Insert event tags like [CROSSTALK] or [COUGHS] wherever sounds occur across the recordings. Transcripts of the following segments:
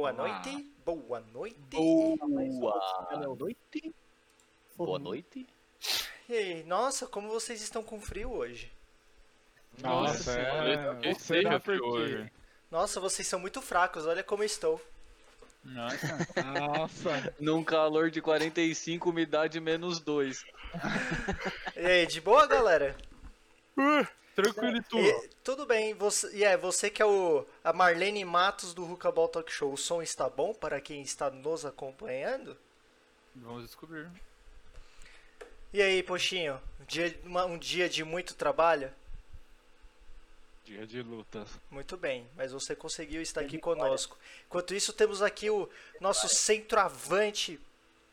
Boa noite, boa noite. Boa noite. Boa noite. E aí, nossa, como vocês estão com frio hoje? Nossa, é... Eu sei já frio hoje. Nossa, vocês são muito fracos, olha como eu estou. Nossa. Nossa. [LAUGHS] Num calor de 45, umidade menos 2. E aí, de boa, galera? Uh, tranquilo e tudo. E, tudo bem, você, e é, você que é o a Marlene Matos do Ball Talk Show, o som está bom para quem está nos acompanhando? Vamos descobrir. E aí, Poxinho, um dia, uma, um dia de muito trabalho? Dia de lutas. Muito bem, mas você conseguiu estar aqui conosco. Enquanto isso, temos aqui o nosso centroavante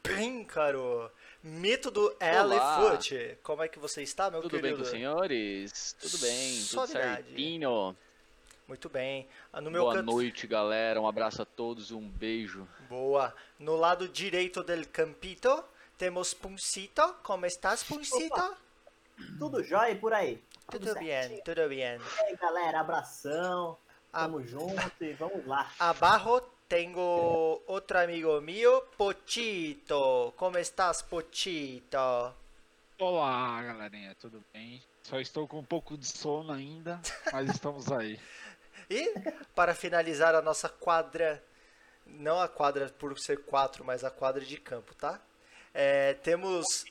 Píncaro, mito do Elefoot. Como é que você está, meu Tudo querido? bem com os senhores? Tudo bem, tudo Suavidade. certinho. Muito bem. Ah, No meu Boa canto... noite, galera. Um abraço a todos e um beijo. Boa. No lado direito del campito, temos Puncito. Como estás, Puncito? Tudo jóia e por aí? Tudo bem, tudo bem. E aí, galera, abração. Tamo junto e vamos lá. Abajo tengo outro amigo mío, Pochito. Como estás, Pochito? Olá, galerinha, tudo bem? Só estou com um pouco de sono ainda, mas estamos aí. [LAUGHS] E para finalizar a nossa quadra, não a quadra por ser quatro, mas a quadra de campo, tá? É, temos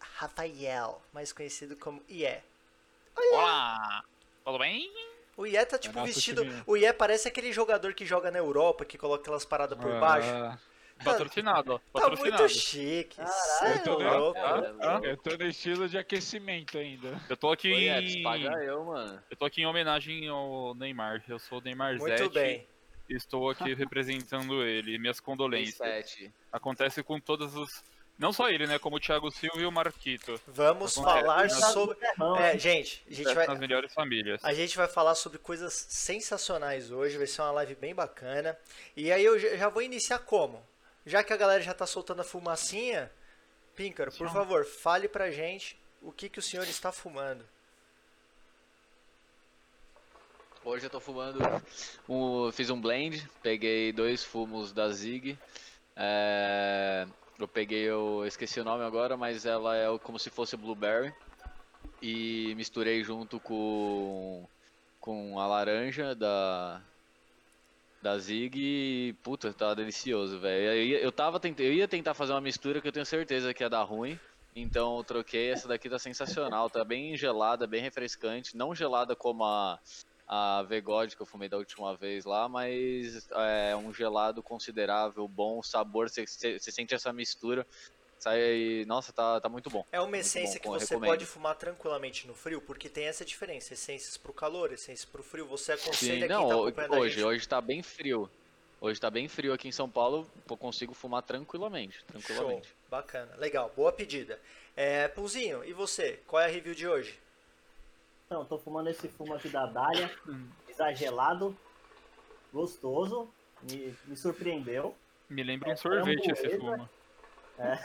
Rafael, mais conhecido como Ié. Olá! Tudo bem? O Ié tá tipo nosso vestido. time. O Ié parece aquele jogador que joga na Europa, que coloca aquelas paradas por baixo. Ah, Patrocinado, ó. Tá Patrocinado. muito chique. Caralho, é eu tô vendo. louco. Ah, eu tô no estilo de aquecimento ainda. Eu tô aqui Oi, em... paga eu, mano. Eu tô aqui em homenagem ao Neymar. Eu sou o Neymar Muito Zete bem. e estou aqui representando ele. Minhas condolências. 7. Acontece com todos os... Não só ele, né? Como o Thiago Silva e o Marquito. Vamos Acontece. falar sobre. É, gente, a gente vai. nas melhores famílias. A gente vai falar sobre coisas sensacionais hoje, vai ser uma live bem bacana. E aí eu já já vou iniciar como? Já que a galera já tá soltando a fumacinha, Píncaro, por favor, fale pra gente o que, que o senhor está fumando. Hoje eu tô fumando. Um, fiz um blend, peguei dois fumos da Zig. É, eu peguei, eu esqueci o nome agora, mas ela é como se fosse blueberry. E misturei junto com, com a laranja da, da Zig e, puta, tá delicioso, velho. Eu, tava eu ia tentar fazer uma mistura que eu tenho certeza que ia dar ruim. Então eu troquei, essa daqui tá sensacional, tá bem gelada, bem refrescante. Não gelada como a, a Vegod que eu fumei da última vez lá, mas é um gelado considerável, bom, sabor, você sente essa mistura. Sai, nossa, tá, tá muito bom. É uma essência bom, que você recomendo. pode fumar tranquilamente no frio, porque tem essa diferença, essências pro calor, essências pro frio. Você aconselha Sim, quem tá não, acompanhando a hoje, gente. hoje tá bem frio. Hoje tá bem frio aqui em São Paulo, eu consigo fumar tranquilamente, Show, tranquilamente. bacana, legal, boa pedida. É, Punzinho, e você? Qual é a review de hoje? Então, tô fumando esse fumo aqui da Dália, exagerado, gostoso, me, me surpreendeu. Me lembra um É, sorvete esse fumo. É.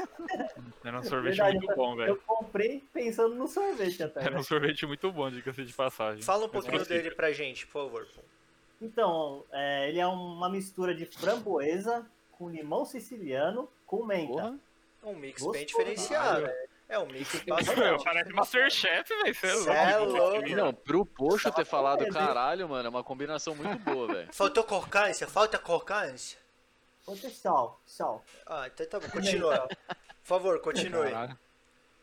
Era um sorvete Verdade, muito bom, Eu velho. comprei pensando no sorvete até. Era né? um sorvete muito bom, diga-se de passagem. Fala um pouquinho dele pra gente, por favor. Então, é, ele é uma mistura de framboesa com limão siciliano com menta. Porra, Um mix Gostoso. bem diferenciado. É um mix [LAUGHS] Meu, bastante. parece Masterchef, velho. Você é é louco. louco. Não, pro Poxo ter falado caralho, mano, é uma combinação muito boa, velho. Faltou crocância? Falta crocância? Outro sal, sal. Ah, então tá bom, continua. Por favor, continue.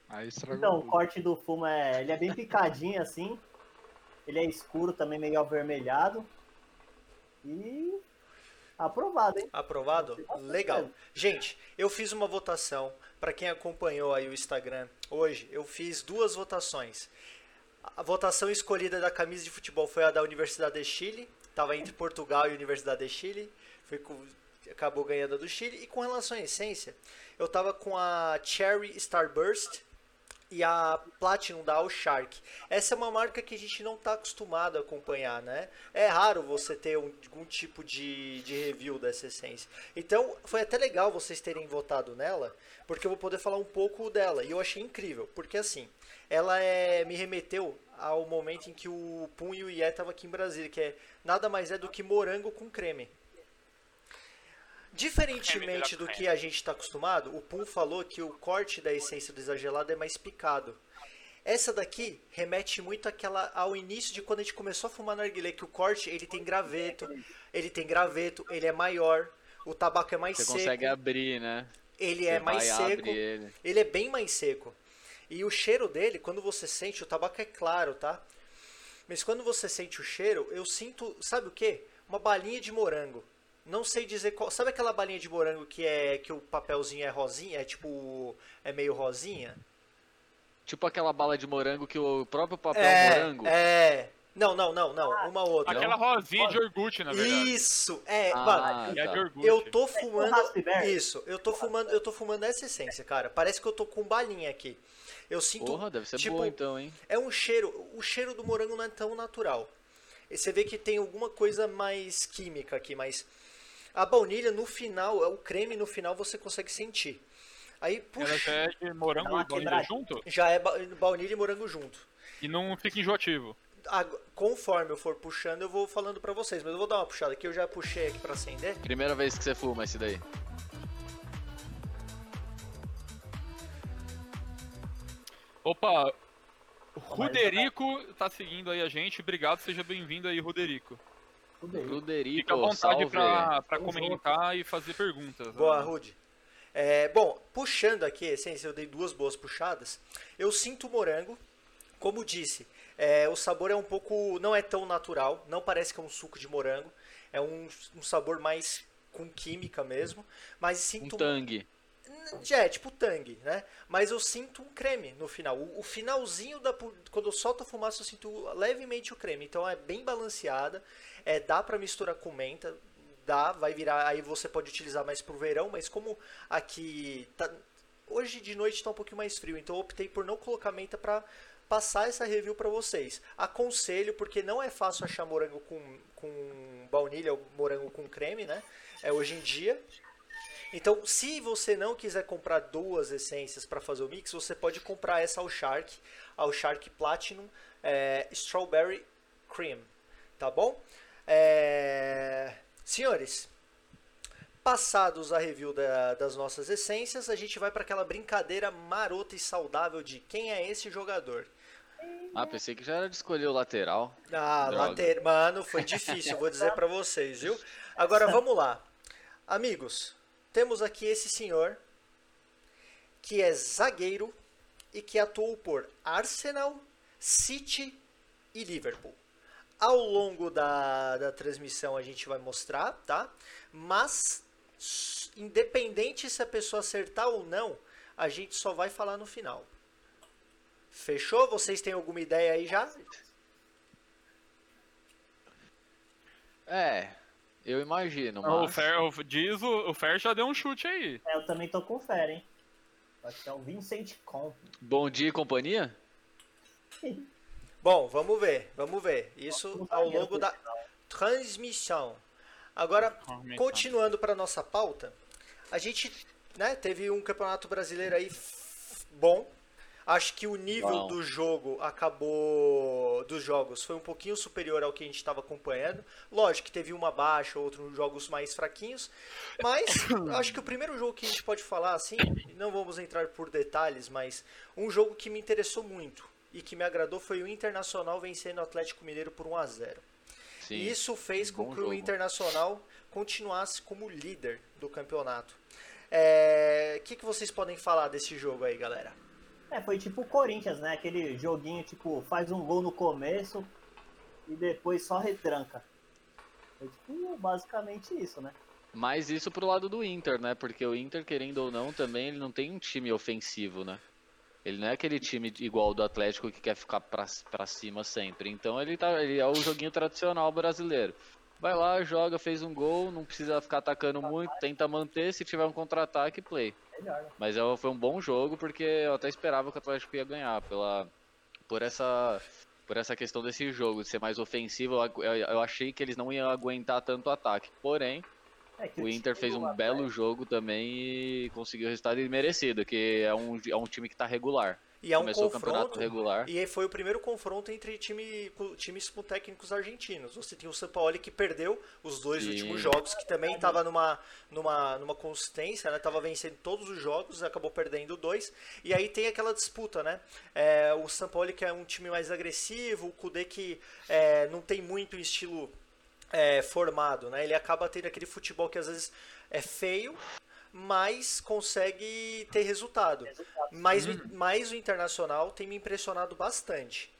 Aí estragou Então, o corte do fumo é, ele é bem picadinho assim. Ele é escuro também, meio avermelhado. E aprovado, hein? Aprovado? Legal. Gente, eu fiz uma votação. Pra quem acompanhou aí o Instagram hoje, eu fiz duas votações. A votação escolhida da camisa de futebol foi a da Universidade de Chile. Tava entre Portugal e Universidade de Chile. Foi com- acabou ganhando a do Chile. E com relação à essência, eu tava com a Cherry Starburst e a Platinum da All Shark. Essa é uma marca que a gente não está acostumado a acompanhar, né? É raro você ter um- algum tipo de, de review dessa essência. Então, foi até legal vocês terem votado nela, porque eu vou poder falar um pouco dela. E eu achei incrível, porque assim, ela é, me remeteu ao momento em que o Pum e o Ié estavam aqui em Brasília, que é nada mais é do que morango com creme. Diferentemente do que a gente está acostumado, o Pum falou que o corte da essência do exagelado é mais picado. Essa daqui remete muito àquela, ao início de quando a gente começou a fumar narguilé, que o corte ele tem graveto, ele tem graveto, ele é maior, o tabaco é mais Você seco, consegue abrir, né? ele é Você mais vai, seco, ele. ele é bem mais seco. E o cheiro dele, quando você sente, o tabaco é claro, tá? Mas quando você sente o cheiro, eu sinto, sabe o que? Uma balinha de morango. Não sei dizer qual. Sabe aquela balinha de morango que é que o papelzinho é rosinha, é tipo é meio rosinha? Tipo aquela bala de morango que o próprio papel é, morango. é. Não, não, não, não, uma outra. Aquela rosinha de iogurte, na verdade. Isso, é, Ah, mano, E a de tá. iogurte. eu tô o fumando isso, eu tô fumando, eu tô fumando essa essência, cara. Parece que eu tô com balinha aqui. Eu sinto Porra, deve ser tipo, boa então, hein? É um cheiro. O cheiro do morango não é tão natural. E você vê que tem alguma coisa mais química aqui, mas a baunilha no final, o creme no final você consegue sentir. Aí, Ela puxa, já é de morango e baunilha quebrada. junto já é ba- baunilha e morango junto. e não fica enjoativo. Conforme eu for puxando, eu vou falando pra vocês, mas eu vou dar uma puxada aqui, eu já puxei aqui pra acender. Primeira vez que você fuma esse daí. Opa, Ruderico tá seguindo aí a gente. Obrigado, seja bem-vindo aí, Ruderico. Bruderico, Fica à vontade Tamo comentar e fazer perguntas. Boa, né? Rude. É, bom, puxando aqui essência, eu dei duas boas puxadas. Eu sinto o morango, como disse, é, o sabor é um pouco. não é tão natural, não parece que é um suco de morango. É um, um sabor mais com química mesmo. Mas Um sinto. tangue. Já é tipo tangue, né? Mas eu sinto um creme no final. O, o finalzinho da. Quando eu solto a fumaça, eu sinto levemente o creme. Então é bem balanceada. É, dá pra misturar com menta. Dá, vai virar. Aí você pode utilizar mais pro verão, mas como aqui. Tá, hoje de noite tá um pouquinho mais frio, então eu optei por não colocar menta pra passar essa review pra vocês. Aconselho, porque não é fácil achar morango com, com baunilha ou morango com creme, né? É hoje em dia. Então, se você não quiser comprar duas essências para fazer o mix, você pode comprar essa ao Shark, ao Shark Platinum é, Strawberry Cream, tá bom? É, Senhores, passados a review da- das nossas essências, a gente vai para aquela brincadeira marota e saudável de quem é esse jogador. Ah, pensei que já era de escolher o lateral. Ah, Droga. later... mano, foi difícil, vou dizer pra vocês, viu? Agora vamos lá. Amigos, temos aqui esse senhor que é zagueiro e que atuou por Arsenal, City e Liverpool. Ao longo da, da transmissão a gente vai mostrar, tá? Mas, independente se a pessoa acertar ou não, a gente só vai falar no final. Fechou? Vocês têm alguma ideia aí já? É, eu imagino, O mas... Fer, o, diz o, o Fer já deu um chute aí. É, eu também tô com fé, hein? Acho que é o Vincent Com. Bom dia e companhia? [LAUGHS] Bom, vamos ver, vamos ver. Isso ao longo da profissional. transmissão. Agora, continuando para nossa pauta, a gente né, teve um campeonato brasileiro aí bom. Acho que o nível Bom. do jogo acabou dos jogos foi um pouquinho superior ao que a gente estava acompanhando. Lógico que teve uma baixa, outros jogos mais fraquinhos, mas [COUGHS] acho que o primeiro jogo que a gente pode falar assim, não vamos entrar por detalhes, mas um jogo que me interessou muito e que me agradou foi o Internacional vencendo o Atlético Mineiro por 1 a 0. Sim. E isso fez com que o jogo. Internacional continuasse como líder do campeonato. É, O que, que vocês podem falar desse jogo aí, galera? É, foi tipo o Corinthians, né? Aquele joguinho, tipo, faz um gol no começo e depois só retranca. Foi tipo, basicamente isso, né? Mas isso pro lado do Inter, né? Porque o Inter, querendo ou não, também ele não tem um time ofensivo, né? Ele não é aquele time igual do Atlético que quer ficar pra, pra cima sempre. Então ele, tá, ele é o joguinho tradicional brasileiro. Vai lá, joga, fez um gol, não precisa ficar atacando muito, tenta manter, se tiver um contra-ataque, play. Mas é- foi um bom jogo porque eu até esperava que o Atlético ia ganhar pela por essa por essa questão desse jogo de ser mais ofensivo. Eu- eu achei que eles não iam aguentar tanto ataque. Porém, É o Inter fez um belo jogo também e conseguiu o resultado merecido, que é um, é um time que tá regular. E é um Começou o campeonato regular. E aí foi o primeiro confronto entre time, times com técnicos argentinos. Você tinha o Sampaoli que perdeu os dois Sim. últimos jogos, que também estava numa, numa, numa consistência, né? Tava vencendo todos os jogos, acabou perdendo dois. E aí tem aquela disputa, né? É, o Sampaoli que é um time mais agressivo, o Kudê que é, não tem muito estilo é, formado, né? Ele acaba tendo aquele futebol que às vezes é feio, mas consegue ter resultado. Resultado. Mas, o- mas o Internacional tem me impressionado bastante.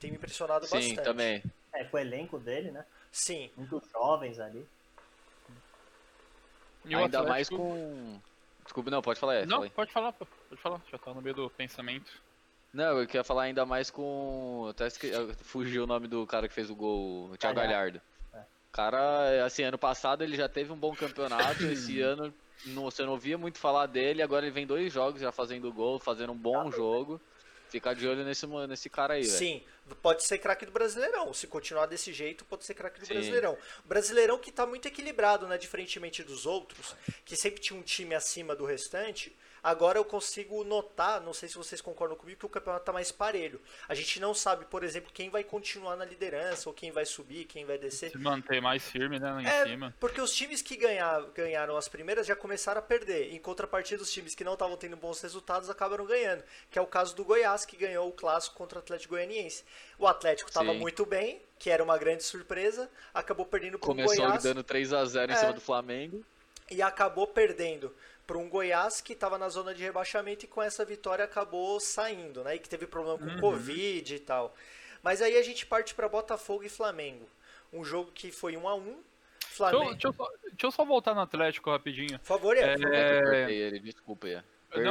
Tem me impressionado Sim, bastante. também. É, com o elenco dele, né? Sim. Muitos jovens ali. E Ainda mais Atlético- com. Desculpa, não, pode falar. É, Não, fala pode falar, pode falar. Já tá no meio do pensamento. Não, eu queria falar ainda mais com. Até esque... fugiu o nome do cara que fez o gol, o Thiago Galhardo. Galhardo. É. O cara, assim, ano passado ele já teve um bom campeonato, [COUGHS] esse ano não, você não ouvia muito falar dele, agora ele vem dois jogos já fazendo gol, fazendo um bom jogo. Ficar de olho nesse, nesse cara aí. Sim, pode ser craque do Brasileirão. Se continuar desse jeito, pode ser craque do Sim. Brasileirão. O Brasileirão que tá muito equilibrado, né? Diferentemente dos outros, que sempre tinha um time acima do restante. Agora eu consigo notar, não sei se vocês concordam comigo, que o campeonato tá mais parelho. A gente não sabe, por exemplo, quem vai continuar na liderança, ou quem vai subir, quem vai descer. Se manter mais firme, né, lá em É, cima. porque os times que ganhar, ganharam as primeiras já começaram a perder. Em contrapartida, os times que não estavam tendo bons resultados acabaram ganhando. Que é o caso do Goiás, que ganhou o clássico contra o Atlético Goianiense. O Atlético estava muito bem, que era uma grande surpresa, acabou perdendo para o Começou Goiás dando 3x0 em É. cima do Flamengo. e acabou perdendo para um Goiás que estava na zona de rebaixamento e com essa vitória acabou saindo, né? E que teve problema com Uhum. Covid e tal. Mas aí a gente parte para Botafogo e Flamengo. Um jogo que foi 1 a 1 Deixa eu, Flamengo. deixa eu só, deixa eu só voltar no Atlético rapidinho. Por favor, é. É, É eu ele, desculpa. Não,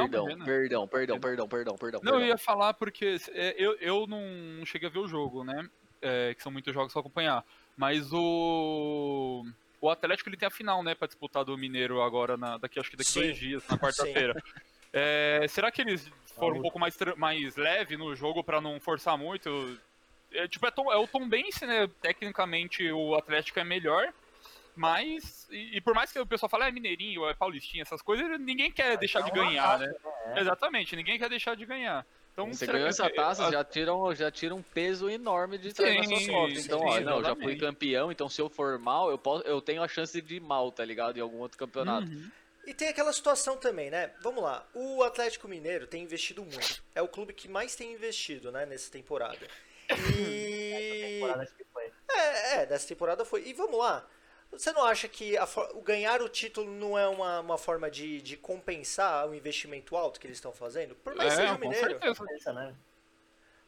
Perdão, imagina. perdão, perdão, perdão, perdão, perdão. Não, eu perdão. ia falar porque é, eu, eu não cheguei a ver o jogo, né? É, que são muitos jogos pra acompanhar. Mas o. O Atlético ele tem a final, né? Pra disputar do Mineiro agora, na, daqui, acho que daqui Sim. dois dias, na quarta-feira. É, será que eles foram um pouco mais, mais leve no jogo pra não forçar muito? É, tipo, é, Tom, é o Tom Bense, né? Tecnicamente o Atlético é melhor. Mas, e, e por mais que o pessoal fale, ah, é mineirinho, é paulistinha, essas coisas, ninguém quer deixar de é uma ganhar, né? É. Exatamente, ninguém quer deixar de ganhar. Então, Você ganhou essa taça, já tira, um, já tira um peso enorme de trás na sua Sim, costas. Então, sim, ó, não, já fui campeão, então se eu for mal, eu, posso, eu tenho a chance de ir mal, tá ligado? Em algum outro campeonato. Uhum. E tem aquela situação também, né? Vamos lá. O Atlético Mineiro tem investido muito. É o clube que mais tem investido, né, nessa temporada. [COUGHS] E. Temporada acho que foi. É, é, dessa temporada foi. E vamos lá. Você não acha que a for- o ganhar o título não é uma, uma forma de, de compensar o investimento alto que eles estão fazendo? Por mais que seja É, o Mineiro. certeza. Né?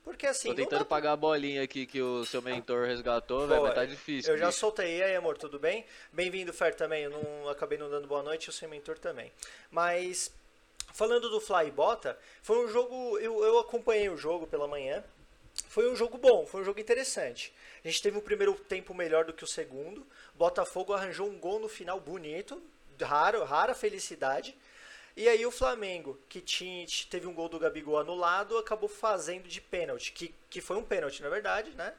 Porque assim. Tô tentando dá pagar a bolinha aqui que o seu mentor resgatou, velho, mas tá difícil. Eu já bicho. soltei. E aí, amor, tudo bem? Bem-vindo, Fer, também. Eu não acabei não dando boa noite, o seu mentor também. Mas, falando do Fly Bota, foi um jogo. Eu, eu acompanhei o jogo pela manhã. Foi um jogo bom, foi um jogo interessante. A gente teve um primeiro tempo melhor do que o segundo. Botafogo arranjou um gol no final bonito, raro, rara felicidade. E aí o Flamengo, que tinha, teve um gol do Gabigol anulado, acabou fazendo de pênalti, que, que foi um pênalti, na verdade, né?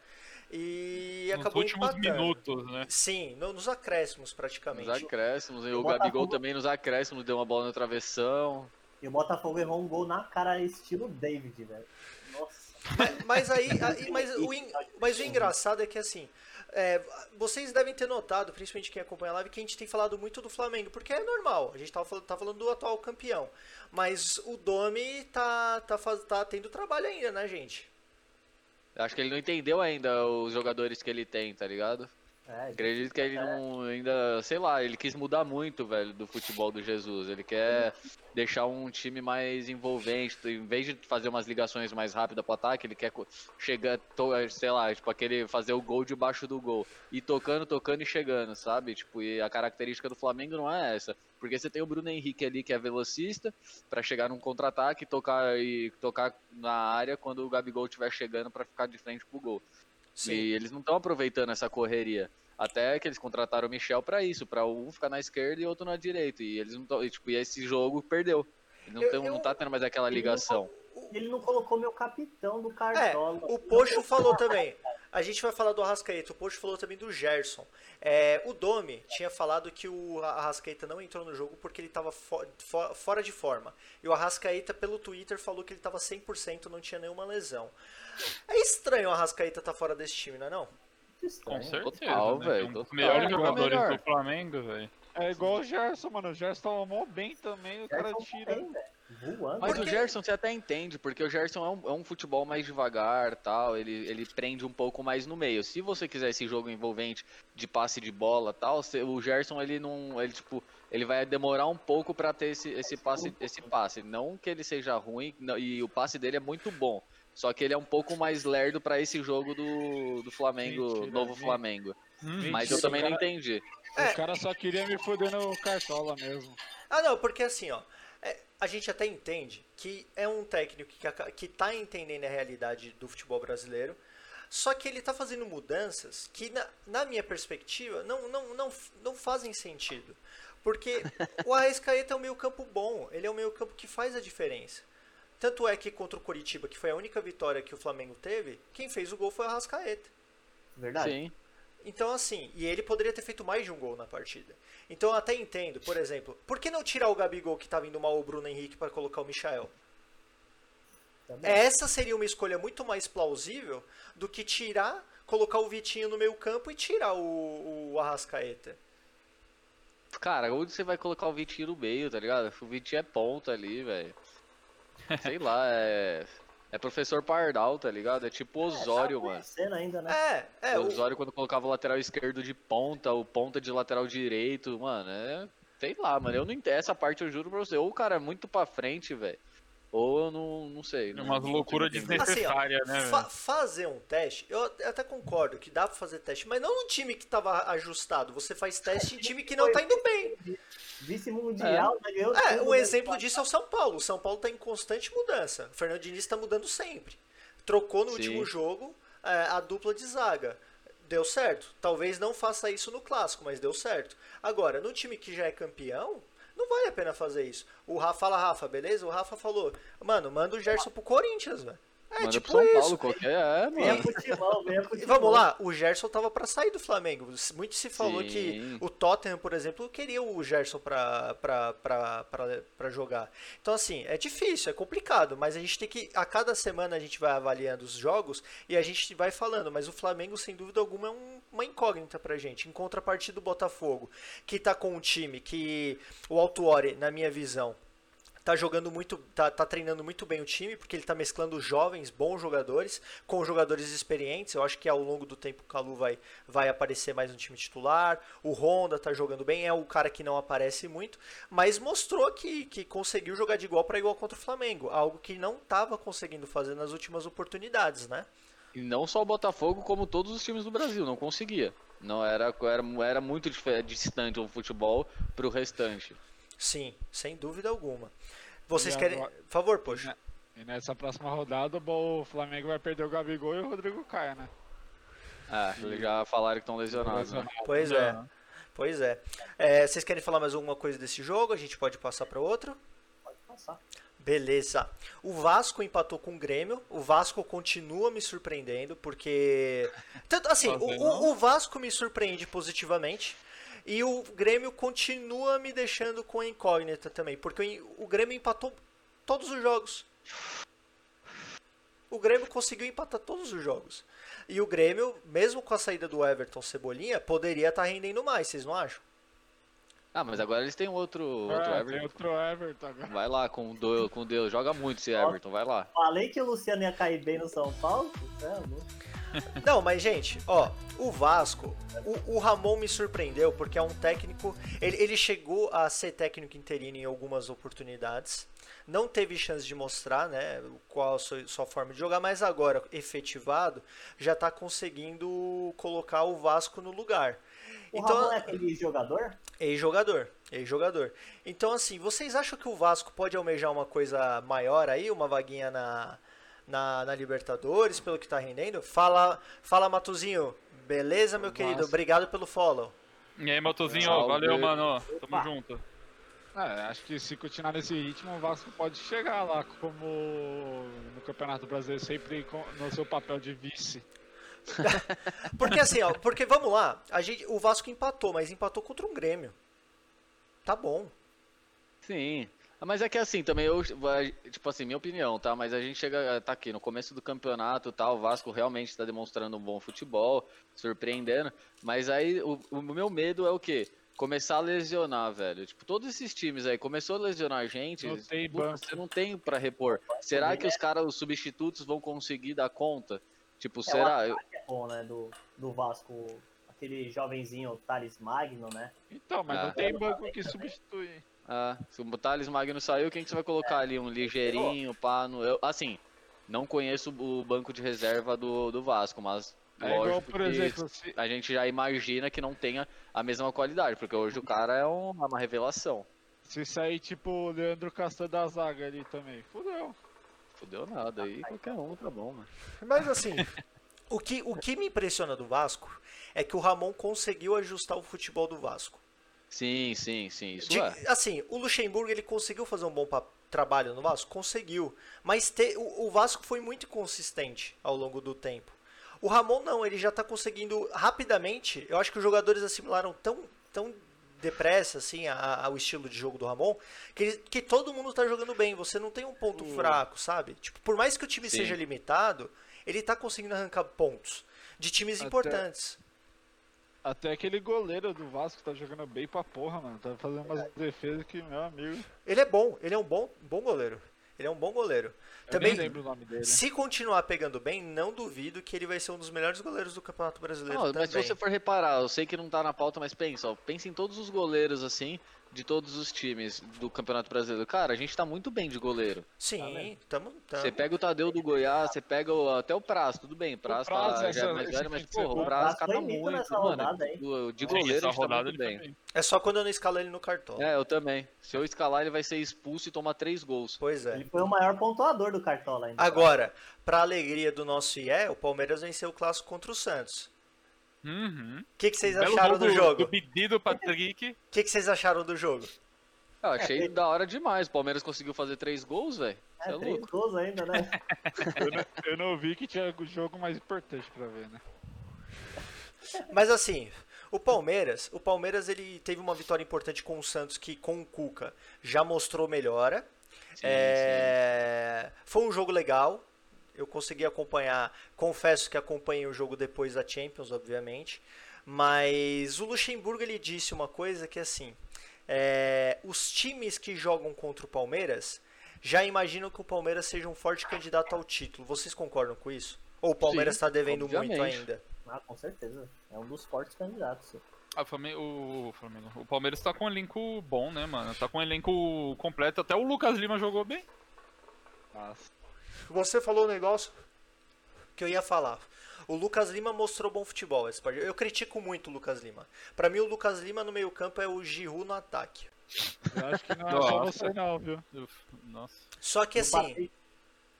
E Nos acabou últimos empatando. minutos, né? Sim, no- nos acréscimos praticamente. Nos acréscimos, e o O Gabigol Botafogo- também nos acréscimos deu uma bola na travessão. E o Botafogo errou um gol na cara estilo David, velho. Nossa. Mas, mas aí, aí- mas, o, mas o engraçado é que assim, é, vocês devem ter notado, principalmente quem acompanha a live, que a gente tem falado muito do Flamengo, porque é normal, a gente tá, tá falando do atual campeão. Mas o Domi tá, tá, tá tendo trabalho ainda, né, gente? Acho que ele não entendeu ainda os jogadores que ele tem, tá ligado? É, Acredito que ele não ainda, sei lá, ele quis mudar muito, velho, do futebol do Jesus. Ele quer deixar um time mais envolvente, em vez de fazer umas ligações mais rápidas pro ataque, ele quer chegar, sei lá, tipo aquele fazer o gol debaixo do gol, e tocando, tocando e chegando, sabe? Tipo, e a característica do Flamengo não é essa, porque você tem o Bruno Henrique ali que é velocista pra chegar num contra-ataque, e tocar e tocar na área quando o Gabigol estiver chegando pra ficar de frente pro gol. E eles não estão aproveitando essa correria. Até que eles contrataram o Michel pra isso, pra um ficar na esquerda e outro na direita. E eles não tão, e, tipo, e esse jogo perdeu. Ele não, Eu- tem, eu- não tá tendo mais aquela ligação. Ele não colocou meu capitão do É, Cartola. o Pocho falou também. A gente vai falar do Arrascaeta. O Post falou também do Gerson. É, o Domi tinha falado que o Arrascaeta não entrou no jogo porque ele estava fo fo fora de forma. E o Arrascaeta, pelo Twitter, falou que ele estava 100%, não tinha nenhuma lesão. É estranho o Arrascaeta estar tá fora desse time, não é não? Com certeza. Total, né? velho, Um dos melhores É, jogadores melhor. do Flamengo, velho. É igual o Gerson, mano. O Gerson tava mó bem também, o cara tira. bem. Voando. Mas Por o? Gerson você até entende, porque o Gerson é um, é um futebol mais devagar tal, ele, ele prende um pouco mais no meio. Se você quiser esse jogo envolvente de passe de bola tal, você- o Gerson ele não. Ele, tipo, ele vai demorar um pouco pra ter esse, esse, passe, esse passe. Não que ele seja ruim, não- e o passe dele é muito bom. Só que ele é um pouco mais lerdo pra esse jogo do, do Flamengo, Mentira, novo mentira. Flamengo. Hum, Mas eu Mentira, também o não cara- entendi. É. O cara só queria me foder no cartola mesmo. Ah, não, porque assim, ó, é, a gente até entende que é um técnico que, aca- que tá entendendo a realidade do futebol brasileiro, só que ele tá fazendo mudanças que, na, na minha perspectiva, não, não, não, não fazem sentido. Porque o Arrascaeta é um meio campo bom, ele é um meio campo que faz a diferença. Tanto é que contra o Coritiba, que foi a única vitória que o Flamengo teve, quem fez o gol foi o Arrascaeta. Verdade. Sim. Então, assim, e ele poderia ter feito mais de um gol na partida. Então, eu até entendo, por exemplo, por que não tirar o Gabigol que tá vindo mal o Bruno Henrique para colocar o Michael? Também. Essa seria uma escolha muito mais plausível do que tirar, colocar o Vitinho no meio campo e tirar o, o Arrascaeta. Cara, onde você vai colocar o Vitinho no meio, tá ligado? O Vitinho é ponta ali, velho. Sei lá, é. É professor Pardal, tá ligado? É tipo Osório, tá mano. ainda, né? É, é, o o, Osório quando colocava o lateral esquerdo de ponta, o ponta de lateral direito, mano, é. Sei lá, mano. Eu não entendo. Essa parte eu juro pra você. Ou o cara é muito pra frente, velho. Ou eu não, não sei. É não loucuras consigo entender. desnecessárias, né, fa- fazer um teste, eu até concordo que dá pra fazer teste, mas não no time que tava ajustado. Você faz teste em time que não tá indo bem. Vice-mundial, né? Ganhou É, um né? exemplo disso é o São Paulo. O São Paulo está em constante mudança. O Fernando Diniz está mudando sempre. Trocou no Sim. último jogo é, a dupla de zaga. Deu certo. Talvez não faça isso no clássico, mas deu certo. Agora, no time que já é campeão, não vale a pena fazer isso. O Rafa fala, Rafa, beleza? O Rafa falou, mano, manda o Gerson pro Corinthians, velho. É Manda tipo pro São isso. Paulo, qualquer. É, mano. pro E timão. vamos lá, o Gerson tava pra sair do Flamengo. Muito se falou Sim. que o Tottenham, por exemplo, queria o Gerson pra, pra, pra, pra, pra jogar. Então, assim, é difícil, é complicado, mas a gente tem que. A cada semana a gente vai avaliando os jogos e a gente vai falando. Mas o Flamengo, sem dúvida alguma, é um- uma incógnita pra gente. Em contrapartida do Botafogo, que tá com um time que. O Altuori, na minha visão, tá jogando muito, tá, tá treinando muito bem o time, porque ele tá mesclando jovens, bons jogadores, com jogadores experientes. Eu acho que ao longo do tempo o Calu vai, vai aparecer mais no time titular. O Honda tá jogando bem, é o cara que não aparece muito, mas mostrou que, que conseguiu jogar de igual para igual contra o Flamengo, algo que não tava conseguindo fazer nas últimas oportunidades, né? E não só o Botafogo, como todos os times do Brasil, não conseguia. Não era, era, era muito dif- distante o futebol pro restante. Sim, sem dúvida alguma. Vocês E querem. agora- Por favor, poxa. E nessa próxima rodada, o Flamengo vai perder o Gabigol e o Rodrigo Caio, né? Ah, eles já falaram que estão lesionados. Né? Pois é. Pois é. É, Vocês querem falar mais alguma coisa desse jogo? A gente pode passar para outro? Pode passar. Beleza. O Vasco empatou com o Grêmio. O Vasco continua me surpreendendo, porque. Tanto, assim, o, o- Vasco me surpreende positivamente. E o Grêmio continua me deixando com a incógnita também. Porque o o Grêmio empatou todos os jogos. O Grêmio conseguiu empatar todos os jogos. E o Grêmio, mesmo com a saída do Everton Cebolinha, poderia estar rendendo mais, vocês não acham? Ah, mas agora eles têm outro, outro É, Everton. tem outro Everton agora. Vai lá com Deus, com Deus. Joga muito esse Everton, vai lá. Falei que o Luciano ia cair bem no São Paulo. É. [LAUGHS] Não, mas gente, ó, o Vasco, o, o Ramon me surpreendeu porque é um técnico. Ele, ele chegou a ser técnico interino em algumas oportunidades. Não teve chance de mostrar, né, qual a sua, sua forma de jogar, mas agora, efetivado, já tá conseguindo colocar o Vasco no lugar. O Então, Ramon é aquele jogador? Ex-jogador, ex-jogador. Então, assim, vocês acham que o Vasco pode almejar uma coisa maior aí, uma vaguinha na, na, na Libertadores, pelo que tá rendendo? Fala, fala Matuzinho. Beleza, meu querido? Vasco. Obrigado pelo follow. E aí, Matozinho, Salve. valeu, mano. Tamo Opa. junto. É, acho que se continuar nesse ritmo, o Vasco pode chegar lá como no Campeonato Brasileiro, sempre com- no seu papel de vice. [LAUGHS] Porque assim, ó, porque vamos lá, a gente, o Vasco empatou, mas empatou contra um Grêmio. Tá bom. Sim. Mas é que assim, também eu, tipo assim, minha opinião, tá? Mas a gente chega, tá aqui no começo do campeonato, tá? O Vasco realmente tá demonstrando um bom futebol, surpreendendo. Mas aí o, o meu medo é o quê? Começar a lesionar, velho. Tipo, todos esses times aí, começou a lesionar gente, Não tem puta, banco. você não tem pra repor. Será que os caras, os substitutos, vão conseguir dar conta? Tipo, É, será? É né? Do, do Vasco, aquele jovenzinho, o Thales Magno, né? Então, mas Ah. não tem banco que substitui. Ah, se o Thales Magno saiu, quem que você vai colocar ali? Um ligeirinho, pá, no... eu, assim, não conheço o banco de reserva do, do Vasco, mas É igual, lógico por que exemplo, se, a gente já imagina que não tenha a mesma qualidade, porque hoje o cara é um- uma revelação. se sair tipo o Leandro Castan da zaga ali também. Fudeu. Fudeu nada, aí qualquer um tá bom, mano. Mas assim, [LAUGHS] o que, o que me impressiona do Vasco é que o Ramon conseguiu ajustar o futebol do Vasco. Sim, sim, sim, isso De- é. Assim, o Luxemburgo ele conseguiu fazer um bom trabalho no Vasco? Conseguiu. Mas te- o, o Vasco foi muito inconsistente ao longo do tempo. O Ramon não, ele já tá conseguindo rapidamente. Eu acho que os jogadores assimilaram tão, tão depressa assim a- ao estilo de jogo do Ramon que, que todo mundo tá jogando bem. Você não tem um ponto fraco, sabe? Tipo, por mais que o time Sim. seja limitado, ele tá conseguindo arrancar pontos de times Até- importantes. Até aquele goleiro do Vasco tá jogando bem pra porra, mano. Tá fazendo umas defesas que, meu amigo. Ele é bom, ele é um bom, bom goleiro. Ele é um bom goleiro. Eu Também, nem lembro o nome dele. se continuar pegando bem, não duvido que ele vai ser um dos melhores goleiros do Campeonato Brasileiro Não, também. mas se você for reparar, eu sei que não tá na pauta, mas pensa, ó, pensa em todos os goleiros assim, de todos os times do Campeonato Brasileiro. Cara, a gente tá muito bem de goleiro. Sim, tamo, tamo. Você pega o Tadeu do Goiás, você pega o- até o Prazo, tudo bem, o Prazo, Prazo, tá, já essa- é mais velho, mas [LAUGHS] porra, o Prazo cata muito, nessa mano. rodada, do- De goleiro a gente tá muito bem. É só quando eu não escalo ele no cartão. É, eu também. Se eu escalar, ele vai ser expulso e tomar três gols. Pois é. Ele foi o maior pontuador do Cartola ainda. Agora, pra alegria do nosso IE, o Palmeiras venceu o clássico contra o Santos. Uhum. O que, que vocês Belo acharam do jogo? Do O pedido Patrick. que, que vocês acharam do jogo? Eu achei da hora demais. O Palmeiras conseguiu fazer três gols, velho. É, é três louco. gols ainda, né? [LAUGHS] Eu não, eu não vi que tinha jogo mais importante pra ver, né? Mas assim, o Palmeiras, o Palmeiras ele teve uma vitória importante com o Santos que com o Cuca já mostrou melhora. Sim, É, Foi um jogo legal. Eu consegui acompanhar. Confesso que acompanhei o jogo depois da Champions, obviamente. Mas o Luxemburgo ele disse uma coisa que assim, é, os times que jogam contra o Palmeiras já imaginam que o Palmeiras seja um forte candidato ao título. Vocês concordam com isso? Ou o Palmeiras está devendo muito obviamente. ainda? Ah, com certeza. É um dos fortes candidatos. Ah, o, Flamengo, o, Flamengo, o Palmeiras tá com um elenco bom, né, mano? Tá com um elenco completo. Até o Lucas Lima jogou bem. Nossa. Você falou um negócio que eu ia falar. O Lucas Lima mostrou bom futebol essa partida. Eu critico muito o Lucas Lima. Pra mim, o Lucas Lima no meio-campo é o Giroud no ataque. Eu acho que não é só você não, viu? Nossa. Só que o, assim, Patrick,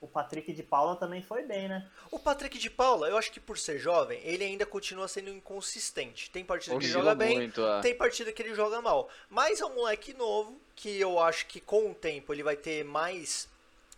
o Patrick de Paula também foi bem, né? o Patrick de Paula, eu acho que por ser jovem, ele ainda continua sendo inconsistente. Tem partida que ele joga bem, muito, é. tem partida que ele joga mal. Mas é um moleque novo que eu acho que com o tempo ele vai ter mais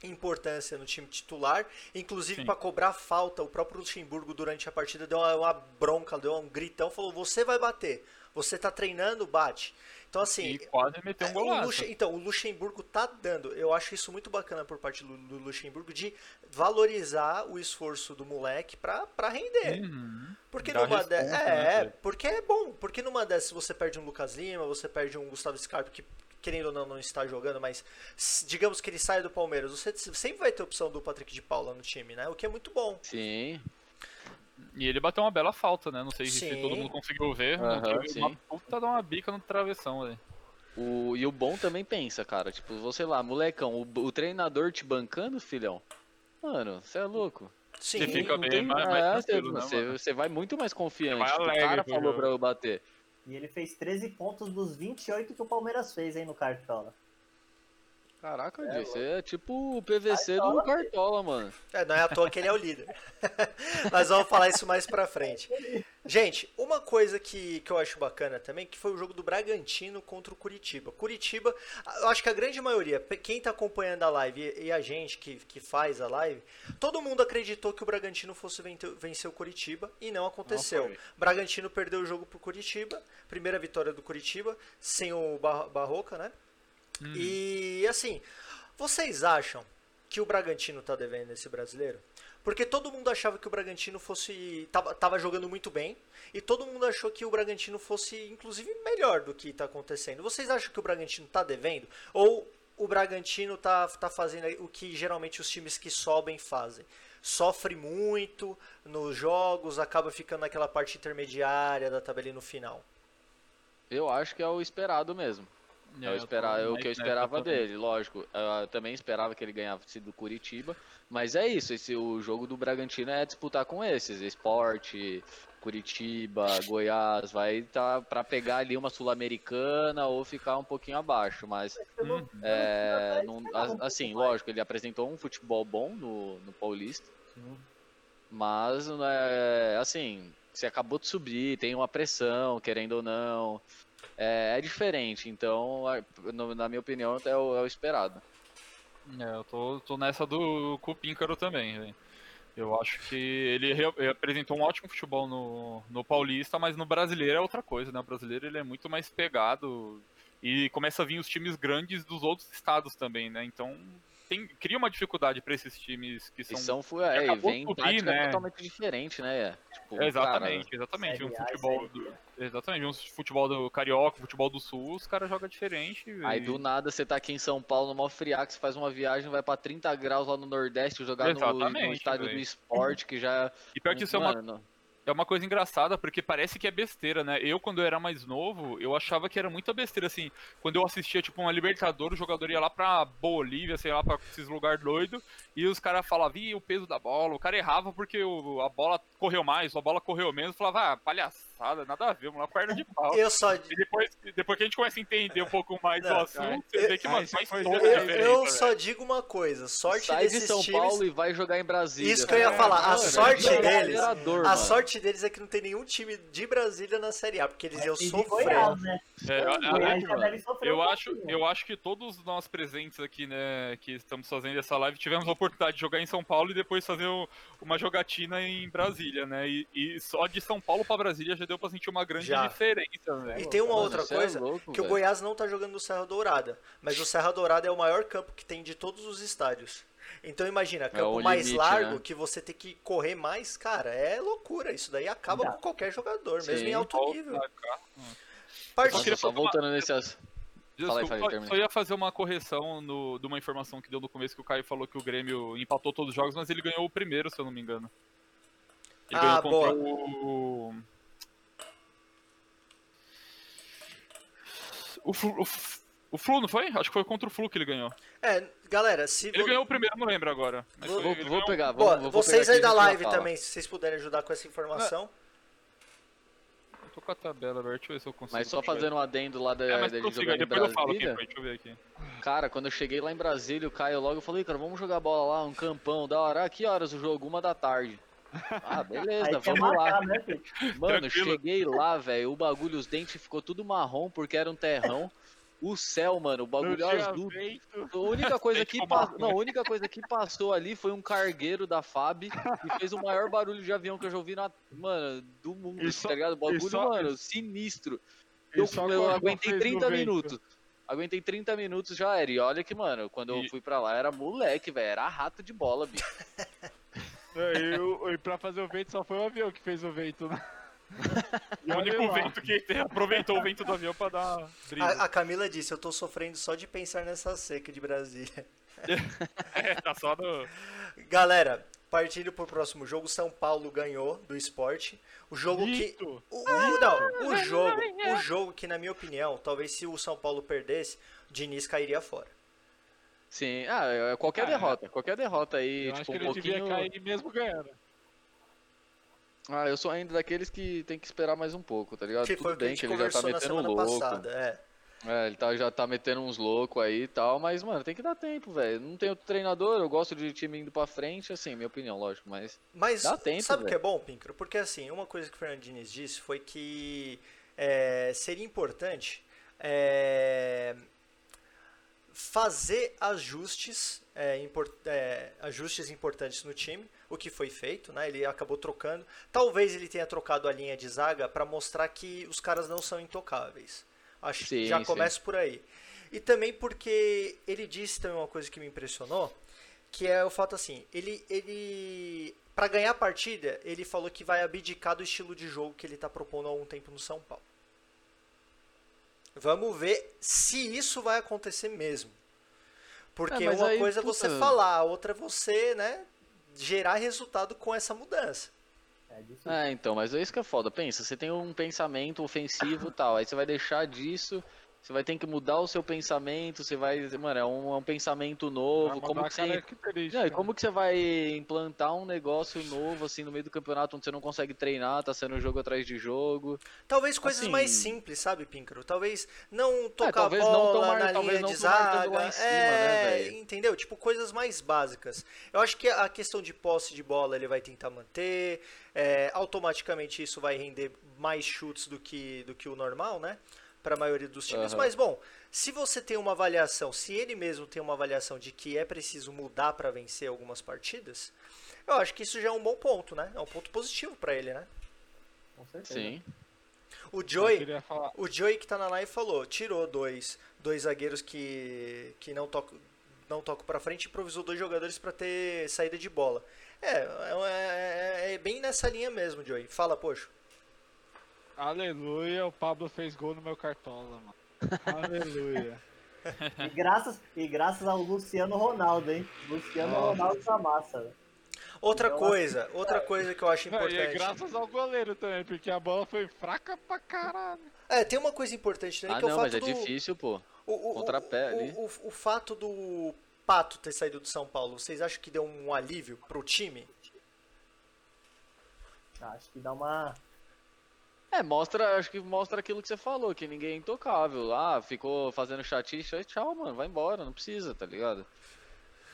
importância no time titular, inclusive para cobrar falta. O próprio Luxemburgo durante a partida deu uma, uma bronca, deu um gritão, falou: "Você vai bater. Você tá treinando, bate". Então assim, E quase meteu um é, o golaço. Então, o Luxemburgo tá dando. Eu acho isso muito bacana por parte do, do Luxemburgo de valorizar o esforço do moleque pra render. Uhum. Porque Dá numa responsa, de... né, É, porque é bom. Porque numa dessas você perde um Lucas Lima, você perde um Gustavo Scarpa que querendo ou não não está jogando, mas digamos que ele saia do Palmeiras, você sempre vai ter a opção do Patrick de Paula no time, né? O que é muito bom. Sim. E ele bateu uma bela falta, né? Não sei se Sim. todo mundo conseguiu ver. Sim. uma puta de uma bica no travessão, velho. O, e o bom também pensa, cara. Tipo, você lá, molecão, o, o treinador te bancando, filhão. Mano, você é louco. Sim. Você fica bem tem- mais- é, mais você- né, você, vai muito mais confiante. Vai Tipo, o alegre cara falou pra eu bater. E ele fez 13 pontos dos 28 que o Palmeiras fez aí no Cartola. Caraca, É, Di, você é tipo o PVC do Cartola. Cartola, mano. É, não é à toa que ele é o líder. [LAUGHS] Mas vamos falar isso mais pra frente. Gente, uma coisa que, que eu acho bacana também, que foi o jogo do Bragantino contra o Curitiba. Curitiba, eu acho que a grande maioria, quem tá acompanhando a live e, e a gente que, que faz a live, todo mundo acreditou que o Bragantino fosse vencer o Curitiba e não aconteceu. foi. Bragantino perdeu o jogo pro Curitiba, primeira vitória do Curitiba, sem o Bar- Barroca, né? E assim, vocês acham que o Bragantino tá devendo esse brasileiro? Porque todo mundo achava que o Bragantino fosse. Tava, tava jogando muito bem. E todo mundo achou que o Bragantino fosse, inclusive, melhor do que tá acontecendo. Vocês acham que o Bragantino tá devendo? Ou o Bragantino tá, tá fazendo o que geralmente os times que sobem fazem? Sofre muito nos jogos, acaba ficando naquela parte intermediária da tabela no final. Eu acho que é o esperado mesmo. É, o, tô esperar, é o que eu esperava dele, lógico. Eu também esperava que ele ganhasse do Curitiba, mas é isso, esse, o jogo do Bragantino é disputar com esses, Esporte, Curitiba, Goiás, vai tá para pegar ali uma sul-americana ou ficar um pouquinho abaixo, mas Pelo- é, não- esperava assim, lógico, ele apresentou um futebol bom no, no Paulista, Sim. mas é, assim, você acabou de subir, tem uma pressão, querendo ou não, é, é diferente, então, no- na minha opinião, é o, é o esperado. É, eu tô, tô nessa do com o Píncaro também. Eu acho que ele apresentou um ótimo futebol no, no Paulista, mas no Brasileiro é outra coisa, né? O Brasileiro ele é muito mais pegado e começa a vir os times grandes dos outros estados também, né? Então tem, cria uma dificuldade pra esses times que E são... são, fu- é, e vem subir, né? totalmente diferente, né? Tipo, exatamente, exatamente. Série Um e futebol do, exatamente, um futebol do Carioca, um futebol do Sul, os caras jogam diferente. cara, aí e- do nada você tá aqui em São Paulo, numa friaca, você faz uma viagem, vai pra 30 graus lá no Nordeste, jogar no, no Exatamente, estádio do velho. esporte, que já... E pior que isso é uma não- É uma coisa engraçada, porque parece que é besteira, né? Eu, quando eu era mais novo, eu achava que era muita besteira, assim. Quando eu assistia, tipo, uma Libertadores, o jogador ia lá pra Bolívia, sei lá, pra esses lugares doidos, e os caras falavam, ih, o peso da bola. O cara errava porque o- a bola correu mais, a bola correu menos. Falava, ah, palhaçada, nada a ver, lá, perna de pau. Eu só, E depois, depois que a gente começa a entender um pouco mais do Não, assunto, eu- você vê que, mano, faz eu, eu velho. só digo uma coisa: sorte Sai de desses São times. Paulo e vai jogar em Brasília. Isso que eu ia falar, a Mano, sorte é deles- desesperador, A mano. sorte deles é que não tem nenhum time de Brasília na Série A, porque eles iam E de sofrer. Goiás, né? É, eu- eu- Eu um acho, eu acho que todos nós presentes aqui, né, que estamos fazendo essa live, tivemos a oportunidade de jogar em São Paulo e depois fazer o- uma jogatina em Brasília, né? E, e só de São Paulo pra Brasília já deu pra sentir uma grande Já. diferença, velho. E tem uma Mano, outra é coisa, louco, que o. Goiás não tá jogando no Serra Dourada, mas o Serra Dourada é o maior campo que tem de todos os estádios. Então imagina, campo o mais limite, largo, né? que você tem que correr mais, cara, é loucura. Isso daí acaba Já. com qualquer jogador, mesmo Sim. em alto nível. queria só fazer uma- voltando nesse ass- Fala aí, Desculpa, fala aí, só- ia fazer uma correção no, de uma informação que deu no começo que o Caio falou que o Grêmio empatou todos os jogos, mas ele ganhou o primeiro, se eu não me engano. Ele Ah, ganhou contra o. O Flu, o, o Flu, não foi? Acho que foi contra o Flu que ele ganhou. É, galera, se Ele vo- ganhou o primeiro, não lembro agora. Mas Vou- foi- Vou, vou pegar, Bom, vamos, vou vocês pegar aí aqui, da live também, se vocês puderem ajudar com essa informação. Eu tô com a tabela, velho. Deixa eu ver se eu consigo. Mas só fazendo um adendo lá da, É, mas da gente prossiga, jogar em depois eu falo. Foi? Deixa eu ver aqui. Cara, quando eu cheguei lá em Brasília, o Caio logo falou, "Ih, cara, vamos jogar bola lá, um campão, da hora. Ah, que horas o jogo? Uma da tarde. Ah, beleza, Aí vamos lá. né? Mano, Tranquilo. cheguei lá, velho, o bagulho, os dentes ficou tudo marrom porque era um terrão. O céu, mano, o bagulho azul. A única [LAUGHS] coisa que pa- não, a única coisa que passou ali foi um cargueiro da FAB e fez o maior barulho de avião que eu já ouvi na, mano, do mundo, só- tá ligado? O bagulho, só- mano, sinistro. Eu, só eu aguentei fez 30 no vento. minutos. Aguentei 30 minutos já era. E olha que, mano, quando eu E- fui pra lá era moleque, velho. Era rato de bola, bicho. [LAUGHS] É, E, o- e pra fazer o vento só foi o avião que fez o vento, né? [LAUGHS] O único vento que aproveitou o vento do avião pra dar brisa. A, a Camila disse, eu tô sofrendo só de pensar nessa seca de Brasília. [LAUGHS] É, tá só no. Galera, partindo pro próximo jogo, São Paulo ganhou do esporte. O jogo que. O, o- não, o jogo, o jogo que, na minha opinião, talvez se o São Paulo perdesse, o Diniz cairia fora. Sim, ah, é- qualquer Ah, derrota. Qualquer derrota aí, Eu acho tipo, que um ele devia pouquinho. cair mesmo ganhando. Ah, eu sou ainda daqueles que tem que esperar mais um pouco, tá ligado? Que Tudo bem que ele já tá metendo semana louco. passada. É. É, ele tá, já tá metendo uns loucos aí e tal, mas, mano, tem que dar tempo, velho. Não tem outro treinador, eu gosto de time indo pra frente, assim, minha opinião, lógico, mas. Mas Dá tempo, sabe o que é bom, Pincro? Porque assim, uma coisa que o Fernando Diniz disse foi que é, seria importante é, fazer ajustes, é, impor- é, ajustes importantes no time, o que foi feito, né? Ele acabou trocando. Talvez ele tenha trocado a linha de zaga para mostrar que os caras não são intocáveis. Acho que Sim, já sim. começa por aí. E também porque ele disse também uma coisa que me impressionou, que é o fato assim, ele ele para ganhar a partida, ele falou que vai abdicar do estilo de jogo que ele está propondo há algum tempo no São Paulo. Vamos ver se isso vai acontecer mesmo. Porque É, uma aí, coisa é você puta. falar, a outra é você, né, gerar resultado com essa mudança. É. É, então, mas é isso que é foda. Pensa, você tem um pensamento ofensivo e tal, aí você vai deixar disso, você vai ter que mudar o seu pensamento, você vai. Mano, é um, é um pensamento novo, Vai como que você. característica. Não, e como que você vai implantar um negócio novo assim no meio do campeonato onde você não consegue treinar, tá sendo jogo atrás de jogo? Talvez coisas Assim- mais simples, sabe, Píncaro? Talvez não tocar talvez a não bola tão mar- na talvez linha não de zaga. lá em cima, é, né, velho? entendeu? Tipo, coisas mais básicas. Eu acho que a questão de posse de bola ele vai tentar manter. é, automaticamente isso vai render mais chutes do que, do que o normal, né? Para a maioria dos times. Aham. Mas, bom, se você tem uma avaliação, se ele mesmo tem uma avaliação de que é preciso mudar para vencer algumas partidas, eu acho que isso já é um bom ponto, né? É um ponto positivo para ele, né? Com certeza. Sim. O Joey, o Joey que tá na live falou, tirou dois, dois zagueiros que, que não tocam não tocam para frente e improvisou dois jogadores para ter saída de bola. É, é, é- é bem nessa linha mesmo, Joey. Fala, poxa. Aleluia, o Pablo fez gol no meu cartola, mano. Aleluia. E graças, e graças ao Luciano Ronaldo, hein? Luciano Nossa. Ronaldo da massa. Outra Então, coisa, outra coisa que eu acho Não, e é importante. graças ao goleiro também, porque a bola foi fraca pra caralho. É, tem uma coisa importante também Ah, que é o não, fato mas é do difícil, pô. o, o, Contrapé o, ali. o, o fato do Pato ter saído do São Paulo. Vocês acham que deu um alívio pro time? Acho que dá uma. É, mostra, acho que mostra aquilo que você falou, que ninguém é intocável. Ah, ficou fazendo chatice, aí tchau, mano, vai embora, não precisa, tá ligado?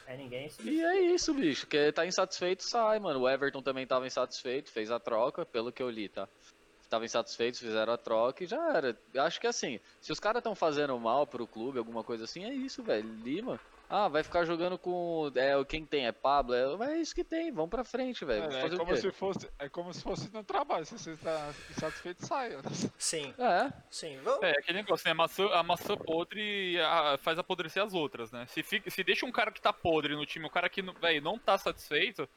É ninguém. E é isso, bicho, que tá insatisfeito, sai, mano. O Everton também tava insatisfeito, fez a troca, pelo que eu li, tá? Tava insatisfeito, fizeram a troca e já era. Acho que assim, se os caras tão fazendo mal pro clube, alguma coisa assim, é isso, velho. Lima. Ah, vai ficar jogando com. É, quem tem? É Pablo? É, é isso que tem, vamos pra frente, velho. É, é como se fosse, é como se fosse no trabalho. Se você está insatisfeito, saia. Sim, É, sim. Vamos. É, aquele negócio, né? Maçã, a maçã podre a- faz apodrecer as outras, né? Se, fica- se deixa um cara que tá podre no time, o cara que, velho, não tá satisfeito, é,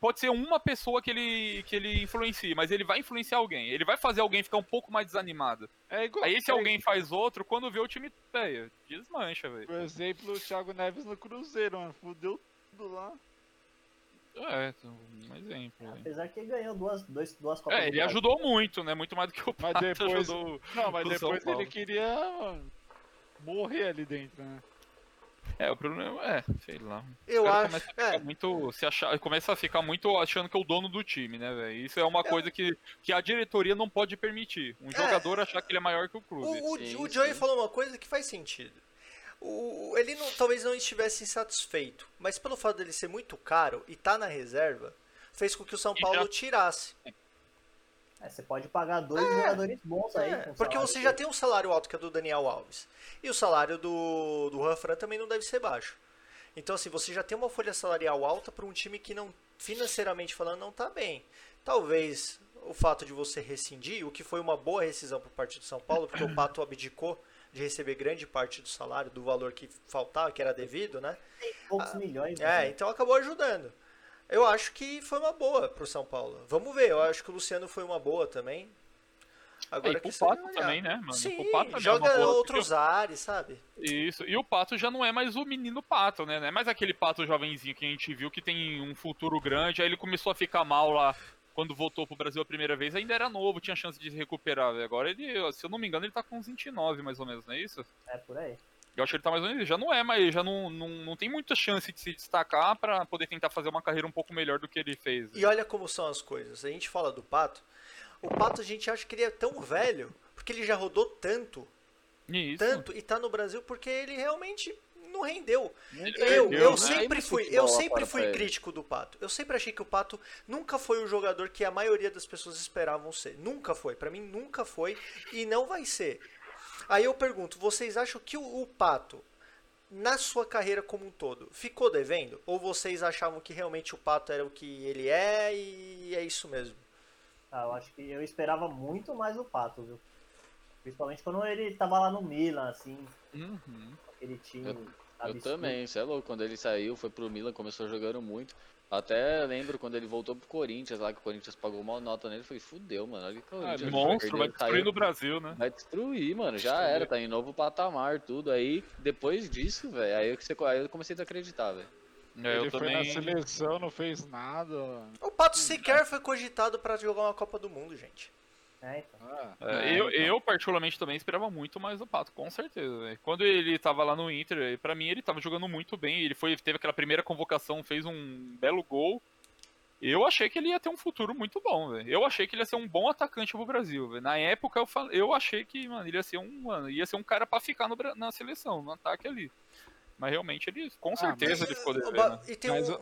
pode ser uma pessoa que ele, que ele influencie, mas ele vai influenciar alguém. Ele vai fazer alguém ficar um pouco mais desanimado. É igual. Aí se é alguém faz outro, quando vê o time, velho, desmancha, velho. Por exemplo, o Thiago Neves no Cruzeiro, mano. Fudeu tudo lá. É, um exemplo. Apesar que ele ganhou duas, dois, duas Copas É, ele ajudou muito, né? Muito mais do que o Mas Pato depois- ajudou. Não, mas depois ele queria, mano, morrer ali dentro, né? É, o problema é, sei lá. Eu O cara acho. Começa a ficar É, muito, se achar, começa a ficar muito achando que é o dono do time, né, velho? Isso é uma coisa que, que a diretoria não pode permitir. Um jogador achar que ele é maior que o clube. O, o, Sim, o Joey sim. falou uma coisa que faz sentido. O, ele não- talvez não estivesse insatisfeito, mas pelo fato dele ser muito caro e tá na reserva, fez com que o São E Paulo já- tirasse. É, você pode pagar dois jogadores bons aí. É, porque você já tem um salário alto que é do Daniel Alves. E o salário do, do Ranfran também não deve ser baixo. Então, assim, você já tem uma folha salarial alta para um time que não, financeiramente falando, não tá bem. Talvez o fato de você rescindir, o que foi uma boa rescisão por parte do São Paulo, porque o [COUGHS] Pato abdicou de receber grande parte do salário, do valor que faltava, que era devido, né? poucos milhões. É, né? então acabou ajudando. Eu acho que foi uma boa pro São Paulo. Vamos ver, eu acho que o Luciano foi uma boa também. É, Agora e seria Pato olhar. também, né, mano? Sim, o Pato também é joga boa, outros ares, sabe? Isso. E o Pato já não é mais o menino Pato, né? Não é mais aquele Pato jovenzinho que a gente viu que tem um futuro grande. Aí ele começou a ficar mal lá quando voltou pro Brasil a primeira vez. Ainda era novo, tinha chance de se recuperar. velho. Agora ele, se eu não me engano, ele tá com uns 29 mais ou menos, não é isso? É por aí. Eu acho que ele tá mais ou menos. Já não é, mas já não, não, não tem muita chance de se destacar pra poder tentar fazer uma carreira um pouco melhor do que ele fez. E olha como são as coisas. A gente fala do Pato. O Pato a gente acha que ele é tão velho, porque ele já rodou tanto Isso. tanto e tá no Brasil porque ele realmente não rendeu. Ele Eu, perdeu, eu né? sempre fui, eu sempre fui crítico do Pato. Eu sempre achei que o Pato nunca foi o jogador que a maioria das pessoas esperavam ser. Nunca foi. Pra mim nunca foi e não vai ser. Aí eu pergunto, vocês acham que o, o Pato na sua carreira como um todo ficou devendo ou vocês achavam que realmente o Pato era o que ele é e é isso mesmo? Ah, eu acho que eu esperava muito mais o Pato, viu? Principalmente quando ele tava lá no Milan, assim, Uhum. aquele time. Eu absurdo. também, você é louco. Quando ele saiu, foi pro Milan, começou jogando muito. Até lembro quando ele voltou pro Corinthians lá, que o Corinthians pagou uma nota nele. Falei, fudeu, mano. Olha que Ah, Corinthians monstro, vai destruir no Brasil, né? Vai destruir, mano. Já era, tá em novo patamar, tudo. Aí, depois disso, velho, aí, que você- aí eu comecei a acreditar, velho. É, ele eu foi também. na seleção, não fez nada. O Pato sequer foi cogitado pra jogar uma Copa do Mundo, gente. É, então. Ah, É, É, eu, então. eu, particularmente, também esperava muito mais do Pato, com certeza. Quando ele tava lá no Inter, pra mim ele tava jogando muito bem. Ele foi, teve aquela primeira convocação, fez um belo gol. Eu achei que ele ia ter um futuro muito bom, velho. Eu achei que ele ia ser um bom atacante pro Brasil, velho. Na época eu, fal- eu achei que, mano, ele ia ser um, mano, ia ser um cara pra ficar no na seleção, no ataque ali. Mas realmente ele, com Ah, certeza, mas- ele ficou devendo. Ba- E tem Mas um...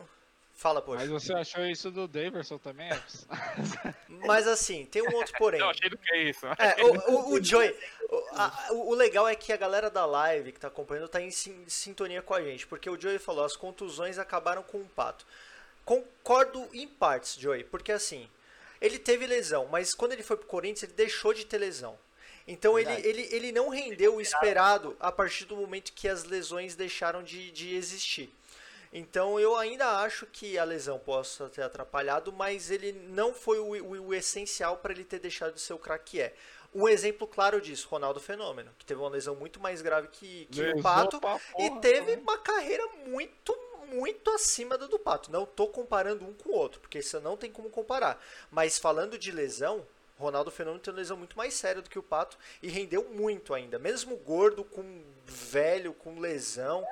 Fala, poxa. mas você achou isso do Daverson também? [LAUGHS] Mas assim, tem um outro porém. Eu achei do que é isso. É, o, o, o Joey. O, a- o- legal é que a galera da live que tá acompanhando tá em sin- sintonia com a gente. Porque o Joey falou, as contusões acabaram com o pato. Concordo em partes, Joey, porque assim, ele teve lesão, mas quando ele foi pro Corinthians, ele deixou de ter lesão. Então ele, ele, ele não rendeu o esperado a partir do momento que as lesões deixaram de, de existir. Então eu ainda acho que a lesão possa ter atrapalhado, mas ele não foi o, o- o essencial para ele ter deixado de ser o craque que é. Um exemplo claro disso, Ronaldo Fenômeno, que teve uma lesão muito mais grave que, que o Pato pra e porra teve também. uma carreira muito, muito acima da do Pato. Não tô comparando um com o outro, porque isso não tem como comparar. Mas falando de lesão, Ronaldo Fenômeno tem uma lesão muito mais séria do que o Pato e rendeu muito ainda. Mesmo gordo, com velho, com lesão.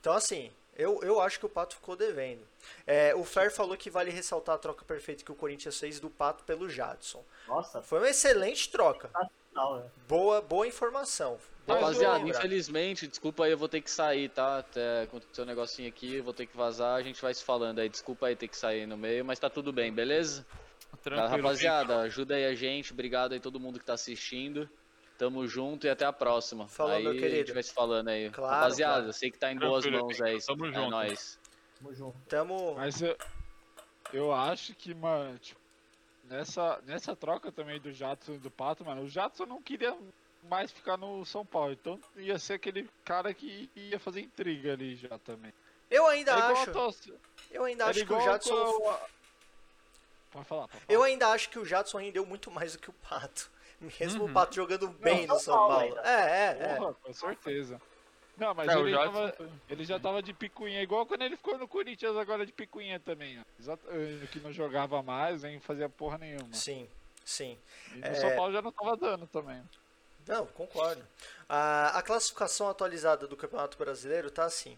Então, assim, eu, eu acho que o Pato ficou devendo. É, o Fer falou que vale ressaltar a troca perfeita que o Corinthians fez do Pato pelo Jadson. Nossa, Foi uma excelente troca. não, né? Boa, boa informação. Rapaziada, infelizmente, desculpa aí, eu vou ter que sair, tá? Até aconteceu um negocinho aqui, eu vou ter que vazar, a gente vai se falando aí. Desculpa aí ter que sair no meio, mas tá tudo bem, beleza? Tá, Tranquilo. rapaziada, ajuda aí a gente, obrigado aí todo mundo que tá assistindo. Tamo junto e até a próxima. Falou, aí meu a querido. gente vai se falando aí. Claro, Rapaziada, claro. sei que tá em boas Tranquilo, mãos aí. Tamo é junto. nóis. Tamo junto. Tamo. Mas eu, eu acho que, mano, tipo, nessa, nessa troca também do Jadson e do Pato, mano, o Jadson não queria mais ficar no São Paulo. Então ia ser aquele cara que ia fazer intriga ali já também. Eu ainda É acho. a Eu ainda era acho que o Jadson. com- Pode falar, pode falar. Eu ainda acho que o Jadson rendeu muito mais do que o Pato. Mesmo Uhum. o Pato jogando bem Não, no São São Paulo Paulo. É, é, é. Porra, com certeza. Não, mas É, ele, Jadson tava- ele já tava de picuinha, igual quando ele ficou no Corinthians agora de picuinha também, ó. Exato, eh, que não jogava mais, nem fazia porra nenhuma. Sim, sim. E no É. São Paulo já não tava dando também. Não, concordo. A, a classificação atualizada do Campeonato Brasileiro tá assim.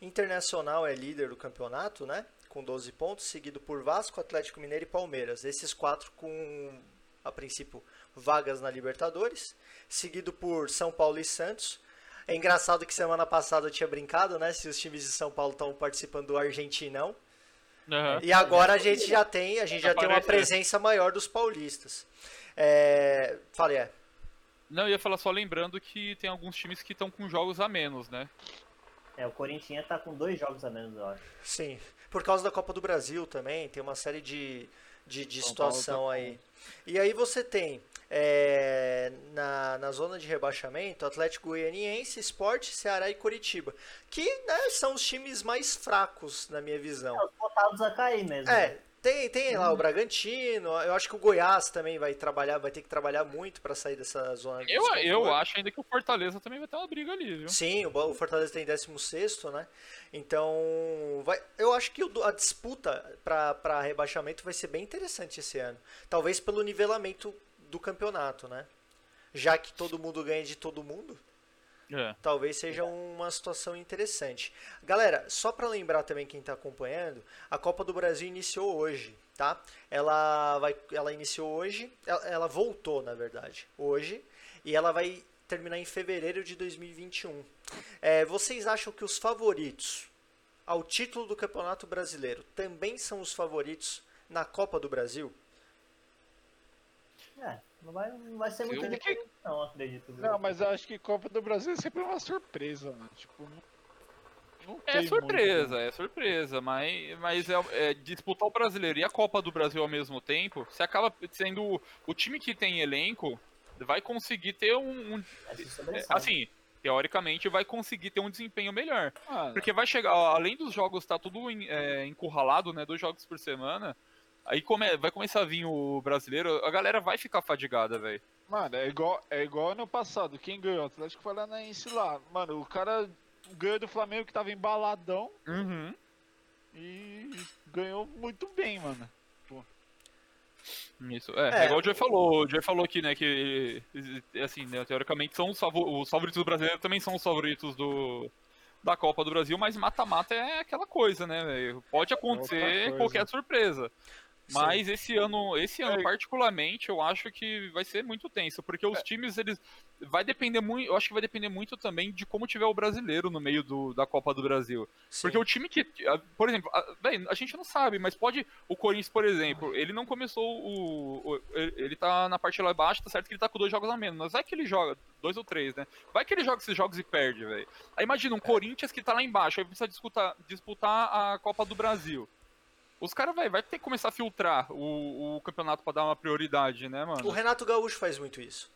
Internacional é líder do campeonato, né? Com 12 pontos, seguido por Vasco, Atlético Mineiro e Palmeiras. Esses quatro com, a princípio, vagas na Libertadores. Seguido por São Paulo e Santos. É engraçado que semana passada eu tinha brincado, né? Se os times de São Paulo estão participando do Argentinão. Aham. E agora a gente já tem, a gente já tem uma Aparece, né? presença maior dos paulistas. É, falei, é. Não, eu ia falar só lembrando que tem alguns times que estão com jogos a menos, né? É, o Corinthians tá com dois jogos a menos, eu acho. Sim, por causa da Copa do Brasil também, tem uma série de, de, de Paulo situação tá aí. E aí você tem é, na, na zona de rebaixamento Atlético Goianiense, Sport, Ceará e Curitiba, que né, são os times mais fracos na minha visão. É, os botados a cair mesmo. É, tem, tem lá o Bragantino, eu acho que o Goiás também vai trabalhar, vai ter que trabalhar muito para sair dessa zona de Eu, eu acho ainda que o Fortaleza também vai ter uma briga ali, viu? Sim, o Fortaleza tem 16, né? Então, vai, eu acho que a disputa para rebaixamento vai ser bem interessante esse ano. Talvez pelo nivelamento do campeonato, né? Já que todo mundo ganha de todo mundo, É. talvez seja uma situação interessante. Galera, só para lembrar também quem está acompanhando, a Copa do Brasil iniciou hoje, tá? Ela vai, ela iniciou hoje, ela, ela voltou na verdade hoje e ela vai terminar em fevereiro de 2021. É, vocês acham que os favoritos ao título do Campeonato Brasileiro também são os favoritos na Copa do Brasil? É, não vai, não vai ser muito diferente, não, acredito. Não, mas eu acho que Copa do Brasil é sempre uma surpresa, mano. Tipo, não, não É surpresa, muito, né? é surpresa, mas, mas é, é disputar o brasileiro e a Copa do Brasil ao mesmo tempo, você acaba sendo o, time que tem elenco vai conseguir ter um, um- É, é, assim, teoricamente vai conseguir ter um desempenho melhor, Mano, porque vai chegar, além dos jogos estar tudo em- é, encurralado, né, dois jogos por semana, aí come, vai começar a vir o brasileiro, a galera vai ficar fadigada, velho. mano, é igual, é igual ano passado. Quem ganhou? O Atlético Paranaense lá. Mano, o cara ganhou do Flamengo que tava embaladão Uhum. e ganhou muito bem, mano. Isso, é, É. é igual o Joey falou, o Joey falou aqui, né, que, assim, né, teoricamente são os, os favoritos do brasileiro também são os favoritos do, da Copa do Brasil, mas mata-mata é aquela coisa, né, velho? Pode acontecer coisa. qualquer surpresa. Mas esse ano, esse ano É. particularmente, eu acho que vai ser muito tenso, porque os times eles vai depender muito, eu acho que vai depender muito também de como tiver o brasileiro no meio do, da Copa do Brasil. Sim. Porque o time que, por exemplo, a, véi, a gente não sabe, mas pode o Corinthians, por exemplo, ele não começou o, o- ele ele tá na parte lá embaixo, tá certo que ele tá com dois jogos a menos, mas vai que ele joga dois ou três, né? Vai que ele joga esses jogos e perde, velho. Aí imagina um Corinthians que tá lá embaixo, aí precisa disputar, disputar a Copa do Brasil. Os caras, velho, vai ter que começar a filtrar o, o campeonato pra dar uma prioridade, né, mano? O Renato Gaúcho faz muito isso.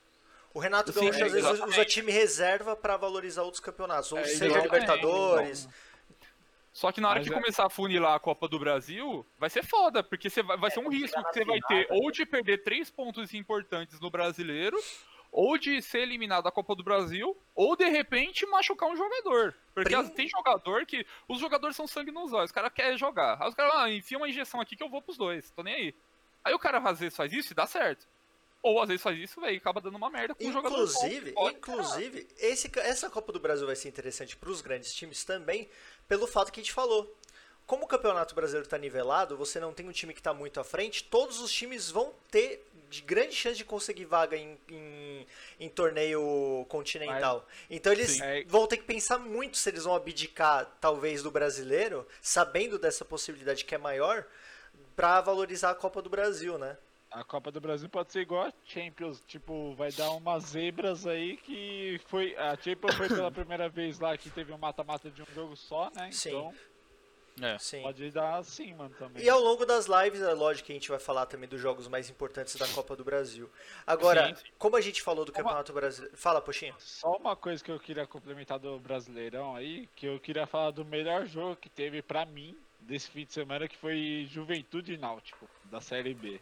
O Renato Sim, Gaúcho é, às vezes usa exatamente. time reserva pra valorizar outros campeonatos, ou É, seja, Libertadores. Só que na hora Mas que é- começar a funilar a Copa do Brasil, vai ser foda, porque você vai, vai ser um risco que você vai ter ou de perder três pontos importantes no brasileiro, ou de ser eliminado da Copa do Brasil, ou de repente machucar um jogador. Porque Prim- tem jogador que. Os jogadores são sangue nos olhos, os caras querem jogar. Aí os caras, ah, enfia uma injeção aqui que eu vou pros dois, tô nem aí. Aí o cara às vezes faz isso e dá certo. Ou às vezes faz isso, velho, e acaba dando uma merda com o jogador. bom, Inclusive, que pode inclusive esse, essa Copa do Brasil vai ser interessante para os grandes times também, pelo fato que a gente falou. Como o Campeonato Brasileiro está nivelado, você não tem um time que está muito à frente, todos os times vão ter de grande chance de conseguir vaga em, em, em torneio continental. Então eles Sim. É- vão ter que pensar muito se eles vão abdicar, talvez, do brasileiro, sabendo dessa possibilidade que é maior, para valorizar a Copa do Brasil, né? A Copa do Brasil pode ser igual a Champions, tipo, vai dar umas zebras aí que foi. A Champions foi pela [COUGHS] primeira vez lá que teve um mata-mata de um jogo só, né? Sim. Então É. Sim. pode dar assim, mano, também. E ao longo das lives, é lógico que a gente vai falar também dos jogos mais importantes da Copa do Brasil. Agora, Sim, sim. como a gente falou do Campeonato Brasileiro. Fala, Poxinha. Só uma coisa que eu queria complementar do Brasileirão aí, que eu queria falar do melhor jogo que teve pra mim desse fim de semana, que foi Juventude Náutico, da Série B.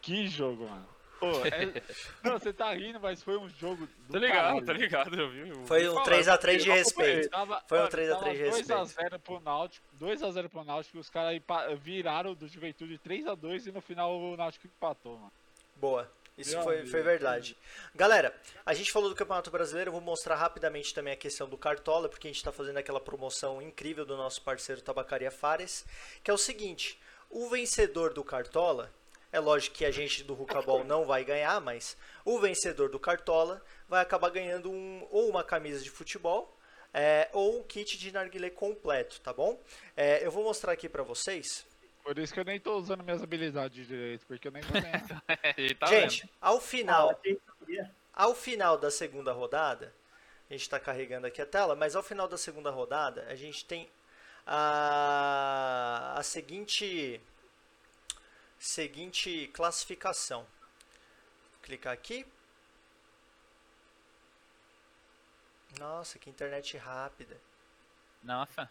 Que jogo, mano. Pô, é- Não, você tá rindo, mas foi um jogo. Do Tá ligado, caralho. tá ligado, eu vi. eu Foi um falar, 3x3 de respeito. Tava, Foi um mano, 3 a 3 de respeito. 2x0 pro Náutico, 2x0 pro Náutico, os caras viraram do Juventude 3x2 e no final o Náutico empatou, mano. Boa. Isso Meu foi, foi verdade. Galera, a gente falou do Campeonato Brasileiro, eu vou mostrar rapidamente também a questão do Cartola, porque a gente está fazendo aquela promoção incrível do nosso parceiro Tabacaria Fares, que é o seguinte, o vencedor do Cartola, é lógico que a gente do Rucabol não vai ganhar, mas o vencedor do Cartola vai acabar ganhando um, ou uma camisa de futebol, é, ou um kit de narguilé completo, tá bom? É, eu vou mostrar aqui para vocês. Por isso que eu nem tô usando minhas habilidades direito, porque eu nem vou ganhar. [LAUGHS] Ele tá gente, vendo. ao final... Ah. Ao final da segunda rodada, a gente está carregando aqui a tela, mas ao final da segunda rodada, a gente tem a, a seguinte, seguinte classificação. Vou clicar aqui. Nossa, que internet rápida. Nossa.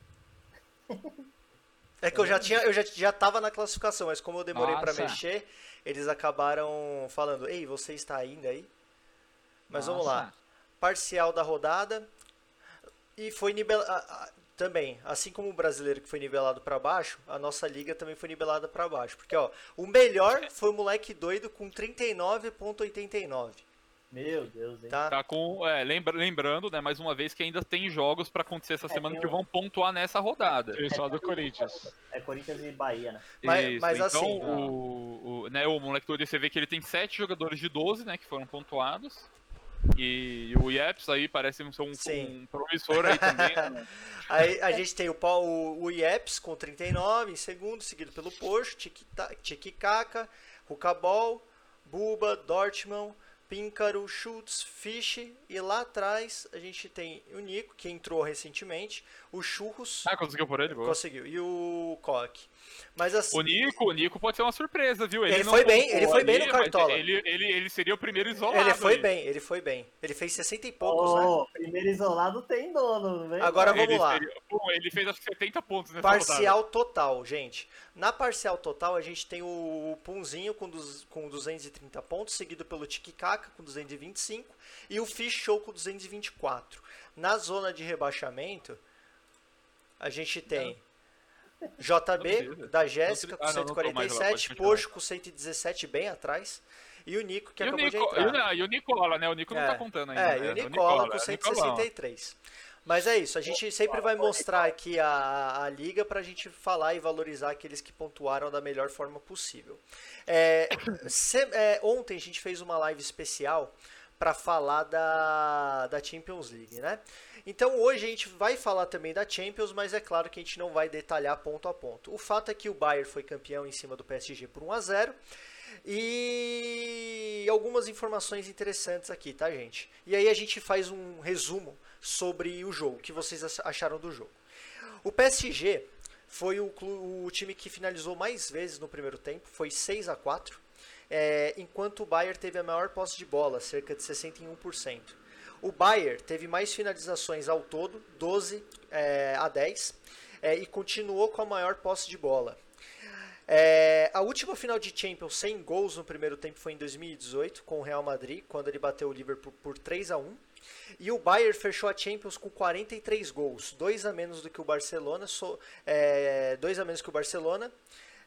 É que eu já tinha, eu já, já tava na classificação, mas como eu demorei para Nossa. mexer, eles acabaram falando: "Ei, você está ainda aí?" Mas vamos lá. Nossa. parcial da rodada e foi nivelado também, assim como o brasileiro que foi nivelado para baixo, a nossa liga também foi nivelada para baixo, porque ó, o melhor foi o moleque doido com 39.89, Meu Deus, hein? tá? Tá com. É, lembra- lembrando, né, mais uma vez, que ainda tem jogos pra acontecer essa semana tem que um- vão pontuar nessa rodada. Teve só do Corinthians. É Corinthians e Bahia, né? Mas- Isso, mas então, assim- o, o, né, o moleque todo, você vê que ele tem 7 jogadores de 12, né, que foram pontuados. E o Yeps aí parece ser um, um promissor aí também. né? [LAUGHS] Aí a gente tem o, Paul- o, o Yeps com 39 em segundo, seguido pelo Porsche, Tiki- Tiki-Kaka, Rukabol, Buba, Dortmund, Píncaro, Schultz, Fish e lá atrás a gente tem o Nico, que entrou recentemente, o Churros, Ah, conseguiu por ele? Boa. conseguiu, e o Koch. Mas assim, O Nico, o Nico pode ser uma surpresa, viu? Ele não foi bem, ele foi bem ali, no mas Cartola. Ele, ele, ele seria o primeiro isolado. ele foi aí. bem, ele foi bem. Ele fez 60 e poucos, né? Ô, primeiro isolado tem dono, não vem? Agora não. vamos Ele lá. seria- Pô, ele fez acho que 70 pontos nessa rodada. Parcial total, gente. Na parcial total, a gente tem o Punzinho com, dos- com 230 pontos, seguido pelo Tiki-Kaka com 225 e o Fish Show com 224. Na zona de rebaixamento, a gente tem JB da Jéssica Não com precisa. Ah, não, não tô mais lá, 147, pode continuar. Porsche com 117, bem atrás, e o Nico que E acabou Nico, de entrar. não, e o Nicola, né? O Nico não É. tá contando ainda. É, né? e o O Nicola com é, Nicolão. 163. Mas é isso, a gente sempre vai mostrar aqui a, a liga pra gente falar e valorizar aqueles que pontuaram da melhor forma possível. É, [COUGHS] se- é, ontem a gente fez uma live especial para falar da, da Champions League, né? Então hoje a gente vai falar também da Champions, mas é claro que a gente não vai detalhar ponto a ponto. O fato é que o Bayern foi campeão em cima do PSG por 1 a 0 e algumas informações interessantes aqui, tá, gente? E aí a gente faz um resumo sobre o jogo, o que vocês ach- acharam do jogo. O PSG foi o, o time que finalizou mais vezes no primeiro tempo, foi 6 a 4 é, enquanto o Bayern teve a maior posse de bola, cerca de 61%. O Bayern teve mais finalizações ao todo, 12 é, a 10, é, e continuou com a maior posse de bola. É, a última final de Champions sem gols no primeiro tempo foi em 2018 com o Real Madrid, quando ele bateu o Liverpool por 3 a 1 e o Bayern fechou a Champions com 43 gols, dois a menos do que o Barcelona, so, é, dois a menos que o Barcelona,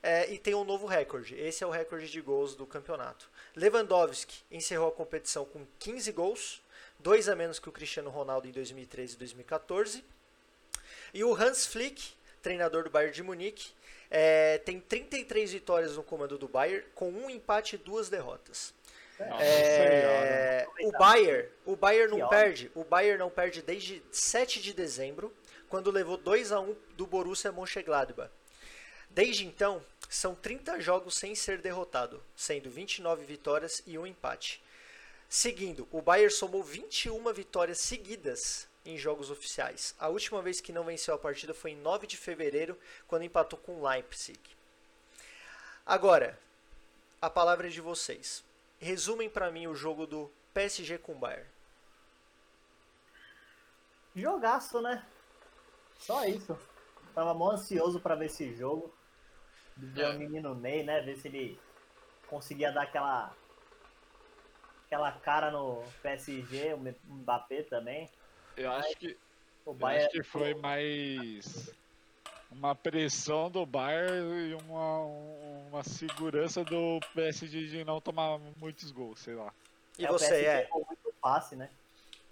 é, e tem um novo recorde. Esse é o recorde de gols do campeonato. Lewandowski encerrou a competição com 15 gols, dois a menos que o Cristiano Ronaldo em 2013 e 2014. E o Hans Flick, treinador do Bayern de Munique, é, tem 33 vitórias no comando do Bayern, com um empate e duas derrotas. Nossa É, o Bayern, o Bayern não perde, o Bayern não perde desde 7 de dezembro, quando levou 2 a 1 do Borussia Mönchengladbach. Desde então, são 30 jogos sem ser derrotado, sendo 29 vitórias e um empate. Seguindo, o Bayern somou 21 vitórias seguidas em jogos oficiais. A última vez que não venceu a partida foi em 9 de fevereiro, quando empatou com o Leipzig. Agora, a palavra é de vocês. Resumem pra mim o jogo do PSG com o Bayern. Jogaço, né? Só isso. Tava mó ansioso pra ver esse jogo. Ver É. o menino Ney, né? Ver se ele conseguia dar aquela. aquela cara no PSG, o Mbappé também. Eu acho que, O Bayern. acho que foi mais uma pressão do Bayern e uma, uma segurança do PSG de não tomar muitos gols, sei lá. E É, o você, PSG é? muito passe, né?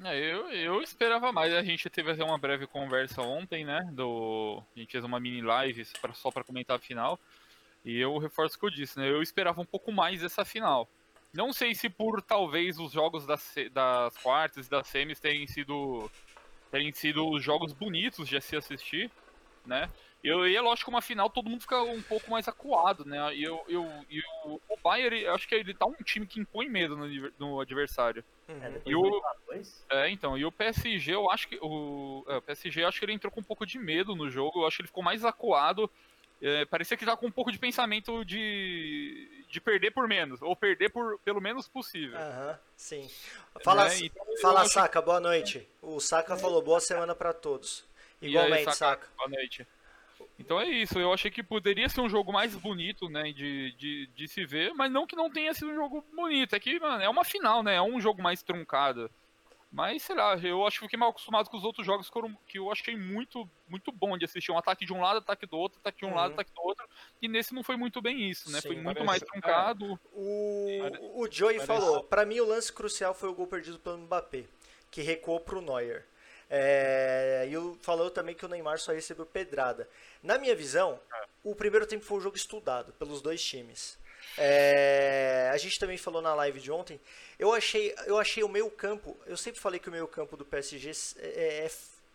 É, eu, eu esperava mais. A gente teve até uma breve conversa ontem, né? Do, a gente fez uma mini live só pra comentar a final. E eu reforço o que eu disse, né? Eu esperava um pouco mais dessa final. Não sei se por talvez os jogos das, das quartas e das semis terem sido terem sido os jogos bonitos de se assistir, né? Eu, e é lógico que uma final todo mundo fica um pouco mais acuado, né? E eu, eu, e o, o Bayern, eu acho que ele tá um time que impõe medo no, no adversário. É, Uhum. depois E o- do 2x2. É, então, e o PSG, eu acho que o, é, o PSG, eu acho que ele entrou com um pouco de medo no jogo, eu acho que ele ficou mais acuado. É, parecia que tava com um pouco de pensamento de, de perder por menos, ou perder por pelo menos possível. Aham, sim. Fala, Né? Então, eu fala Saka, boa noite. O Saka falou boa semana pra todos. E aí, Igualmente, Saka, Saka. Boa noite. Então é isso, eu achei que poderia ser um jogo mais bonito, né, de, de, de se ver, mas não que não tenha sido um jogo bonito, é que, mano, é uma final, né, é um jogo mais truncado. Mas, sei lá, eu acho que fiquei mal acostumado com os outros jogos que, eu achei muito, muito bom de assistir. Um ataque de um lado, ataque do outro, ataque de um Uhum. lado, ataque do outro. E nesse não foi muito bem isso, né? Sim, foi muito parece- mais truncado. O, Pare- o Joey parece- falou, pra mim o lance crucial foi o gol perdido pelo Mbappé, que recuou pro Neuer. É, e falou também que o Neymar só recebeu pedrada. Na minha visão, o primeiro tempo foi um jogo estudado pelos dois times. É, a gente também falou na live de ontem. Eu achei, eu achei o meio campo. Eu sempre falei que o meio campo do PSG é, é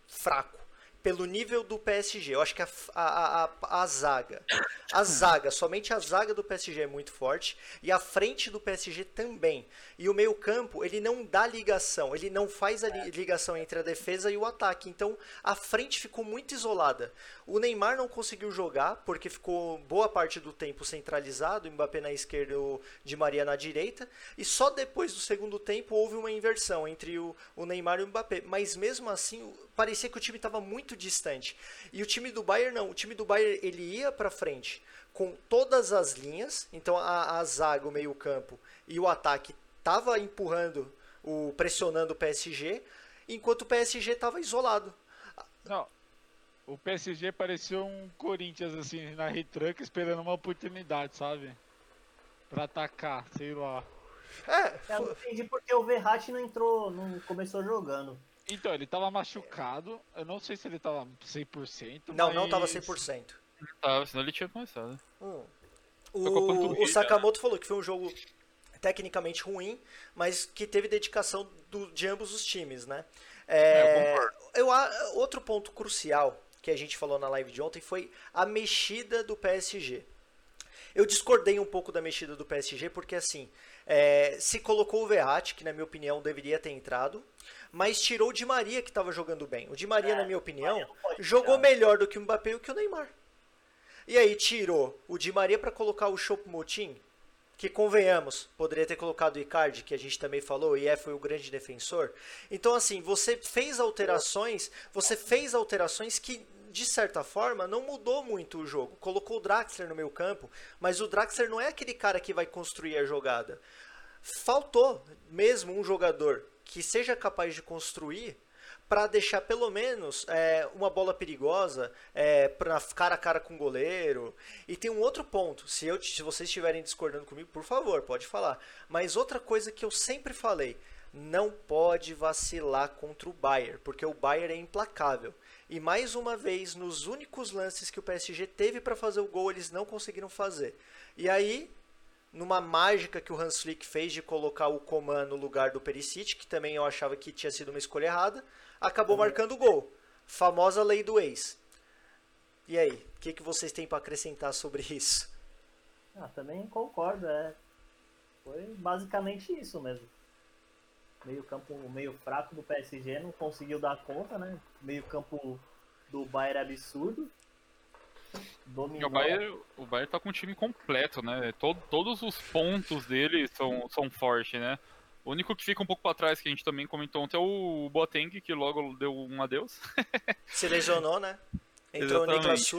fraco pelo nível do PSG. Eu acho que a, a, a, a, zaga, a zaga, somente a zaga do PSG é muito forte e a frente do PSG também. E o meio-campo, ele não dá ligação, ele não faz a ligação entre a defesa e o ataque. Então, a frente ficou muito isolada. O Neymar não conseguiu jogar porque ficou boa parte do tempo centralizado, Mbappé na esquerda e o Di Maria na direita, e só depois do segundo tempo houve uma inversão entre o, o Neymar e o Mbappé. Mas mesmo assim, parecia que o time estava muito distante. E o time do Bayern não, o time do Bayern ele ia para frente com todas as linhas, então a, a zaga, o meio-campo e o ataque estava empurrando, o pressionando o PSG, enquanto o PSG estava isolado. Não, o PSG parecia um Corinthians assim na retranca esperando uma oportunidade, sabe? Para atacar, sei lá. É, eu não entendi porque o Verratti não entrou, não começou jogando. Então, ele tava machucado. Eu não sei se ele tava 100%. Não, mas... não tava 100%. Não tava, senão ele tinha começado. Hum. O, o Sakamoto falou que foi um jogo tecnicamente ruim, mas que teve dedicação do, de ambos os times, né? É, eu, outro ponto crucial que a gente falou na live de ontem foi a mexida do PSG. Eu discordei um pouco da mexida do PSG porque assim, é, se colocou o Verratti, que na minha opinião deveria ter entrado, mas tirou o Di Maria que estava jogando bem. O Di Maria, é, na minha opinião, jogou melhor do que o Mbappé e o que o Neymar. E aí tirou o Di Maria para colocar o Choupo-Moting, que convenhamos, poderia ter colocado o Icardi, que a gente também falou, e é foi o grande defensor. Então assim, você fez alterações, você fez alterações que de certa forma não mudou muito o jogo. Colocou o Draxler no meio campo, mas o Draxler não é aquele cara que vai construir a jogada. Faltou mesmo um jogador que seja capaz de construir para deixar pelo menos é, uma bola perigosa é, para cara a cara com o goleiro. E tem um outro ponto, se, eu, se vocês estiverem discordando comigo, por favor, pode falar. Mas outra coisa que eu sempre falei, não pode vacilar contra o Bayern, porque o Bayern é implacável. E mais uma vez, nos únicos lances que o PSG teve para fazer o gol, eles não conseguiram fazer. E aí, numa mágica que o Hans Flick fez de colocar o Coman no lugar do Perisic, que também eu achava que tinha sido uma escolha errada, acabou marcando o gol. Famosa lei do ex. E aí, o que, que vocês têm para acrescentar sobre [LAUGHS] isso? Ah, também concordo, é. Foi basicamente isso mesmo. Meio campo meio fraco do PSG não conseguiu dar conta, né? Meio campo do Bayern absurdo. Dominou. O Bayern, o Bayern tá com um time completo, né? Todo, todos os pontos dele são, são fortes, né? O único que fica um pouco para trás, que a gente também comentou ontem, é o Boateng, que logo deu um adeus. [LAUGHS] Se lesionou, né? Entrou o Niklas.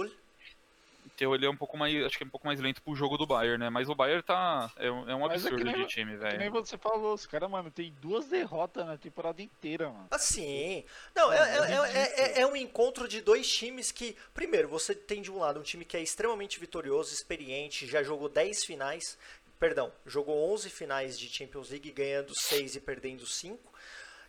Então ele é um pouco mais, acho que é um pouco mais lento pro jogo do Bayern, né? Mas o Bayern tá, é, é um é absurdo que nem- de time, velho. Que nem você falou, os caras, mano, tem duas derrotas na temporada inteira, mano. Assim. Não, é, é, é, é- é um encontro de dois times que, primeiro, você tem de um lado um time que é extremamente vitorioso, experiente, já jogou 10 finais, perdão, jogou 11 finais de Champions League, ganhando 6 e perdendo 5.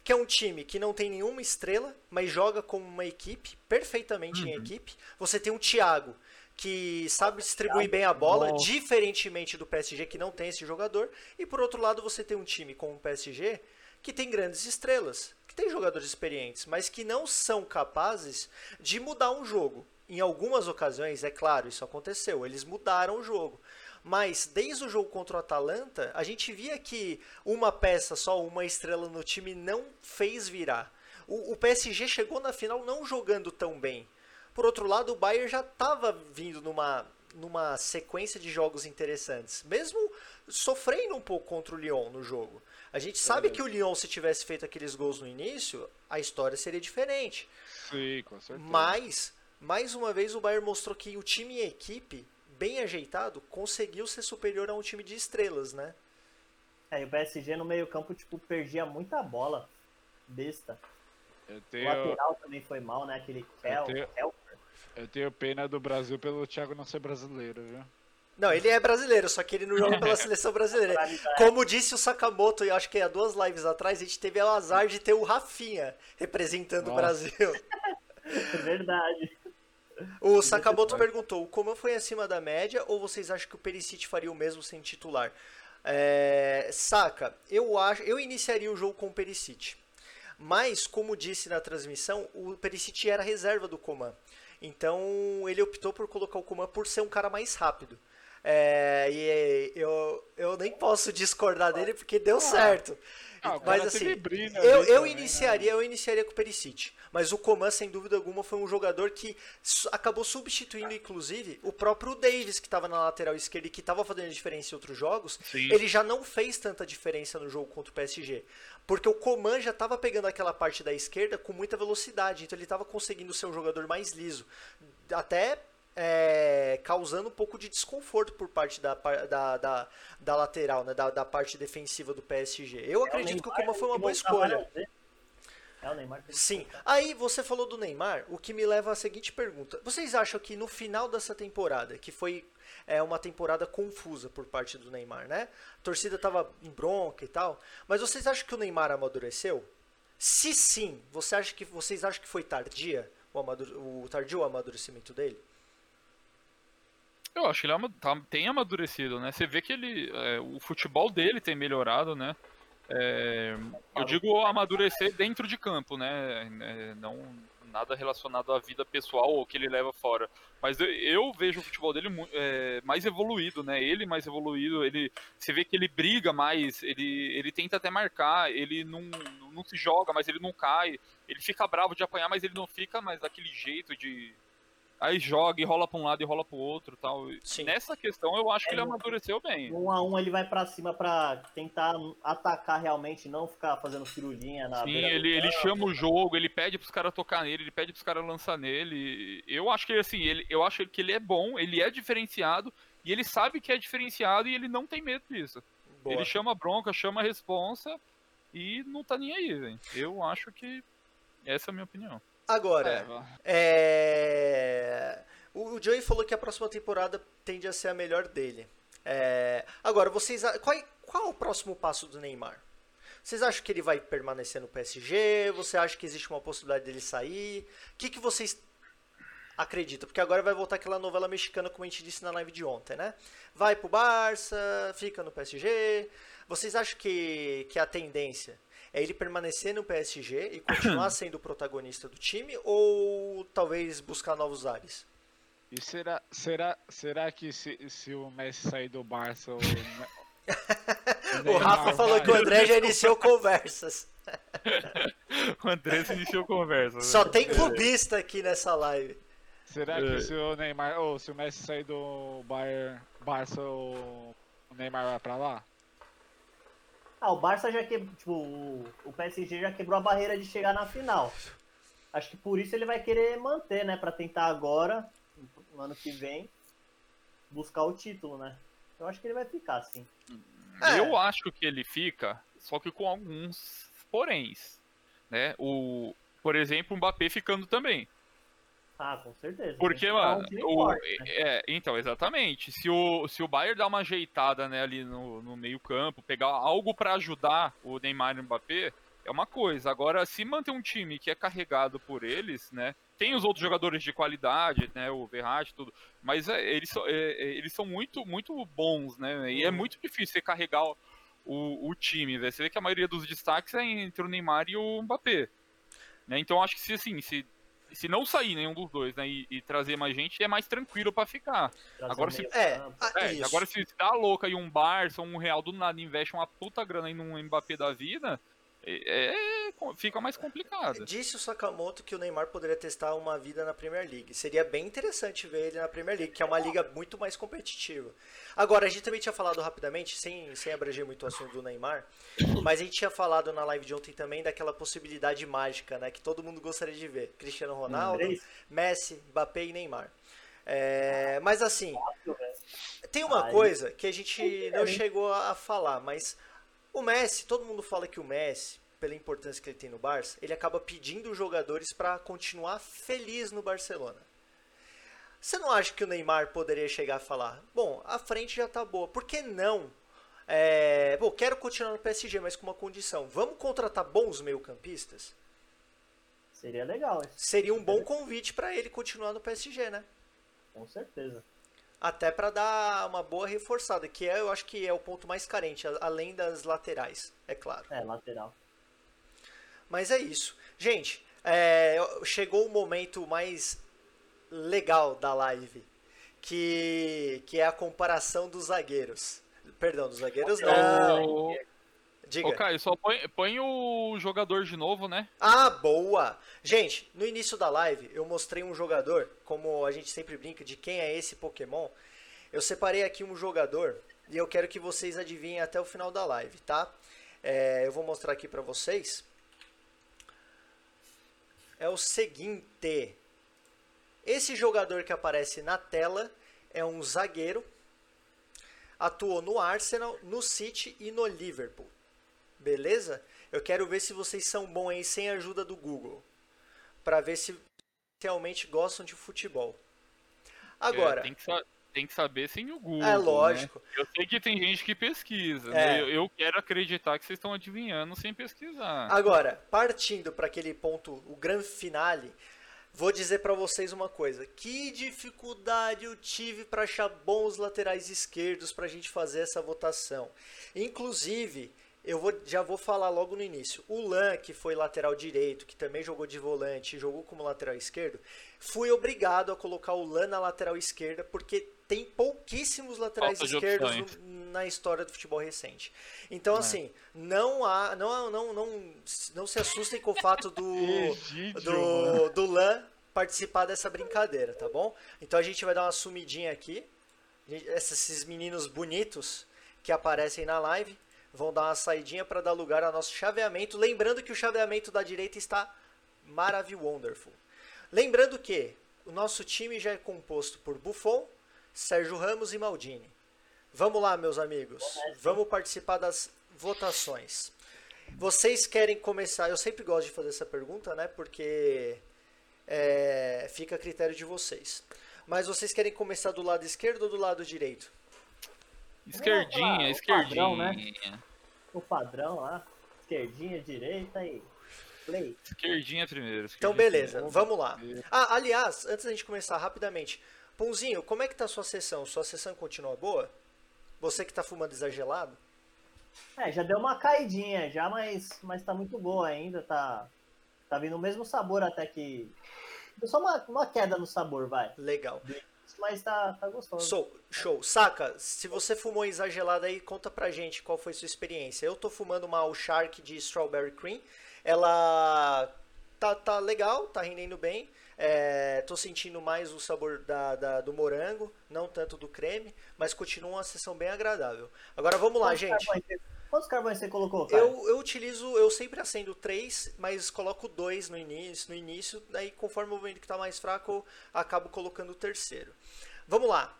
Que é um time que não tem nenhuma estrela, mas joga como uma equipe, perfeitamente em equipe. Você tem um Thiago, que sabe distribuir bem a bola, Nossa. diferentemente do PSG, que não tem esse jogador. E por outro lado, você tem um time como o PSG, que tem grandes estrelas, que tem jogadores experientes, mas que não são capazes de mudar um jogo. Em algumas ocasiões, é claro, isso aconteceu, eles mudaram o jogo. Mas desde o jogo contra o Atalanta, a gente via que uma peça só, uma estrela no time não fez virar. O, o PSG chegou na final não jogando tão bem. Por outro lado, o Bayern já estava vindo numa, numa sequência de jogos interessantes, mesmo sofrendo um pouco contra o Lyon no jogo. A gente sabe que o Lyon, se tivesse feito aqueles gols no início, a história seria diferente. Sim, com certeza. Mas, mais uma vez, o Bayern mostrou que o time e a equipe, bem ajeitado, conseguiu ser superior a um time de estrelas, né? É, e o PSG no meio campo, tipo, perdia muita bola. Besta. Eu O tenho, lateral também foi mal, né? Aquele Kel, tenho- Kel- eu tenho pena do Brasil pelo Thiago não ser brasileiro, viu? Não, ele é brasileiro, só que ele não joga pela seleção brasileira. [LAUGHS] Como disse o Sakamoto, eu acho que há duas lives atrás, a gente teve o azar de ter o Rafinha representando o Nossa. Brasil. É verdade. O Sakamoto perguntou: o Coman foi acima da média ou vocês acham que o Perisic faria o mesmo sem titular? É, saca, eu acho, eu iniciaria o jogo com o Perisic. Mas, como disse na transmissão, o Perisic era reserva do Coman. Então, ele optou por colocar o Coman por ser um cara mais rápido. É, e eu, eu nem posso discordar dele porque deu certo. Ah, mas assim, eu, eu também, né? iniciaria, eu iniciaria com o Perisic. Mas o Coman, sem dúvida alguma, foi um jogador que acabou substituindo, inclusive, o próprio Davis, que estava na lateral esquerda e que estava fazendo diferença em outros jogos. Sim. Ele já não fez tanta diferença no jogo contra o PSG. Porque o Coman já estava pegando aquela parte da esquerda com muita velocidade. Então ele estava conseguindo ser um jogador mais liso. Até é, causando um pouco de desconforto por parte da, da, da, da lateral, né, da, da parte defensiva do PSG. Eu acredito que o Coman foi uma boa escolha. É o Neymar. que Sim. Aí você falou do Neymar, o que me leva à seguinte pergunta. Vocês acham que no final dessa temporada, que foi é, uma temporada confusa por parte do Neymar, né? A torcida tava em bronca e tal, mas vocês acham que o Neymar amadureceu? Se sim, você acha que vocês acham que foi tardia o, amadure, o tardio amadurecimento dele? Eu acho que ele tá- tem amadurecido, né? Você vê que ele, é, o futebol dele tem melhorado, né? É, eu digo amadurecer dentro de campo, né? É, não nada relacionado à vida pessoal ou que ele leva fora. Mas eu, eu vejo o futebol dele é, mais evoluído, né? Ele mais evoluído, ele você vê que ele briga mais, ele, ele tenta até marcar, ele não, não se joga, mas ele não cai, ele fica bravo de apanhar, mas ele não fica mais daquele jeito de aí joga e rola pra um lado e rola pro outro, tal. Sim. Nessa questão eu acho que É, ele no- amadureceu bem. Um a um ele vai pra cima pra tentar atacar realmente, não ficar fazendo cirulinha na Sim, ele, ele chama o jogo, ele pede pros caras tocar nele, ele pede pros caras lançar nele. Eu acho que assim, ele, eu acho que ele é bom, ele é diferenciado e ele sabe que é diferenciado e ele não tem medo disso. Boa. Ele chama a bronca, chama a responsa e não tá nem aí, velho. Eu acho que essa é a minha opinião. Agora, É... O o Joey falou que a próxima temporada tende a ser a melhor dele. É, Agora, vocês. Qual, qual é o próximo passo do Neymar? Vocês acham que ele vai permanecer no PSG? Você acha que existe uma possibilidade dele sair? O que, que vocês acreditam? Porque agora vai voltar aquela novela mexicana, como a gente disse na live de ontem, né? Vai pro Barça, fica no PSG. Vocês acham que, que a tendência é ele permanecer no PSG e [COUGHS] continuar sendo o protagonista do time? Ou talvez buscar novos ares? E será, será, será que se, se o Messi sair do Barça, o, [LAUGHS] O Rafa falou que o André já iniciou [LAUGHS] conversas. [LAUGHS] O André se iniciou conversa. né? Só tem clubista aqui nessa live. Será É. que se o Neymar, ou se o Messi sair do Bayern, Barça, o, o Neymar vai pra lá? Ah, o Barça já quebrou, tipo, o, PSG já quebrou a barreira de chegar na final. Acho que por isso ele vai querer manter, né, Pra tentar agora, no ano que vem, buscar o título, né? Eu acho que ele vai ficar, sim. É. Eu acho que ele fica, só que com alguns poréns, né? O, por exemplo, o Mbappé ficando também. Ah, com certeza. Porque, ficar um mano, o, né? é, então, exatamente. Se o, se o Bayern dar uma ajeitada né, ali no, no meio-campo, pegar algo pra ajudar o Neymar e o Mbappé, é uma coisa. Agora, se manter um time que é carregado por eles, né? Tem os outros jogadores de qualidade, né? O Verratti, tudo. Mas é, eles, são- é, é, eles são muito, muito bons, né? E é Uhum. muito difícil você carregar o, o, o time, velho. Você vê que a maioria dos destaques é entre o Neymar e o Mbappé. Né? Então acho que se assim, se, se não sair nenhum dos dois, né, e, e trazer mais gente, é mais tranquilo pra ficar. Trazer agora um se- É, ah, É, agora se dá louca e um Barça, um Real do nada investe uma puta grana aí num Mbappé da vida, é, é- fica mais complicado. Disse o Sakamoto que o Neymar poderia testar uma vida na Premier League. Seria bem interessante ver ele na Premier League, que é uma liga muito mais competitiva. Agora, a gente também tinha falado rapidamente, sem, sem abranger muito o assunto do Neymar, mas a gente tinha falado na live de ontem também daquela possibilidade mágica, né? Que todo mundo gostaria de ver. Cristiano Ronaldo, Três? Messi, Mbappé e Neymar. É, mas assim, tem uma coisa que a gente não diferente. chegou a falar, mas o Messi, todo mundo fala que o Messi, pela importância que ele tem no Barça, ele acaba pedindo os jogadores para continuar feliz no Barcelona. Você não acha que o Neymar poderia chegar a falar: bom, a frente já tá boa, por que não? É, bom, quero continuar no PSG, mas com uma condição: vamos contratar bons meio-campistas? Seria legal, isso, Seria um bom convite para ele continuar no PSG, né? com certeza. Até para dar uma boa reforçada, que é, eu acho que é o ponto mais carente, além das laterais, é claro. É, lateral. Mas é isso. Gente, é, chegou o momento mais legal da live, que, que é a comparação dos zagueiros. Perdão, dos zagueiros não. Ô, Diga. ô, Caio, só põe, põe o jogador de novo, né? Ah, boa! Gente, no início da live eu mostrei um jogador, como a gente sempre brinca de quem é esse Pokémon. Eu separei aqui um jogador e eu quero que vocês adivinhem até o final da live, tá? É, eu vou mostrar aqui pra vocês. É o seguinte: esse jogador que aparece na tela é um zagueiro, atuou no Arsenal, no City e no Liverpool. Beleza? Eu quero ver se vocês são bons aí sem a ajuda do Google. Pra ver se realmente gostam de futebol. Agora, É, tem, que tem que saber sem o Google. é né? lógico. Eu sei que tem gente que pesquisa. É. né? Eu, eu quero acreditar que vocês estão adivinhando sem pesquisar. Agora, partindo para aquele ponto, o grande finale, vou dizer para vocês uma coisa. Que dificuldade eu tive para achar bons laterais esquerdos para a gente fazer essa votação. Inclusive, eu vou, já vou falar logo no início. O Lan, que foi lateral direito, que também jogou de volante e jogou como lateral esquerdo, fui obrigado a colocar o Lan na lateral esquerda porque tem pouquíssimos laterais Falta esquerdos no- na história do futebol recente. Então, assim, não há, não, não, não, não se assustem com o fato do [LAUGHS] Egídio, do, do LAN participar dessa brincadeira, tá bom? Então a gente vai dar uma sumidinha aqui. Esses meninos bonitos que aparecem na live vão dar uma saidinha para dar lugar ao nosso chaveamento. Lembrando que o chaveamento da direita está maravilhoso, wonderful. Lembrando que o nosso time já é composto por Buffon, Sérgio Ramos e Maldini. Vamos lá, meus amigos. Vamos participar das votações. Vocês querem começar? Eu sempre gosto de fazer essa pergunta, né? Porque é, fica a critério de vocês. Mas vocês querem começar do lado esquerdo ou do lado direito? Esquerdinha, esquerdinha. padrão, né? O padrão lá, esquerdinha, direita e play. Esquerdinha primeiro. Então, esquerdinha beleza, primeiro. vamos lá. Ah, aliás, antes da gente começar rapidamente, Pãozinho, como é que tá a sua sessão? Sua sessão continua boa? Você que tá fumando exagerado? É, já deu uma caidinha já, mas, mas tá muito boa ainda, tá, tá vindo o mesmo sabor até que... Só uma, uma queda no sabor, vai. Legal. Mas tá, tá gostoso. Show, show. Saca, se você fumou exagerado aí, conta pra gente qual foi sua experiência. Eu tô fumando uma All Shark de Strawberry Cream. Ela tá, tá legal, tá rendendo bem. É, tô sentindo mais o sabor da, da- do morango, não tanto do creme, mas continua uma sessão bem agradável. Agora vamos lá, gente. Quantos carvões você colocou, cara? Eu, eu utilizo, eu sempre acendo três, mas coloco dois no início, no início, daí conforme eu vendo que tá mais fraco, eu acabo colocando o terceiro. Vamos lá.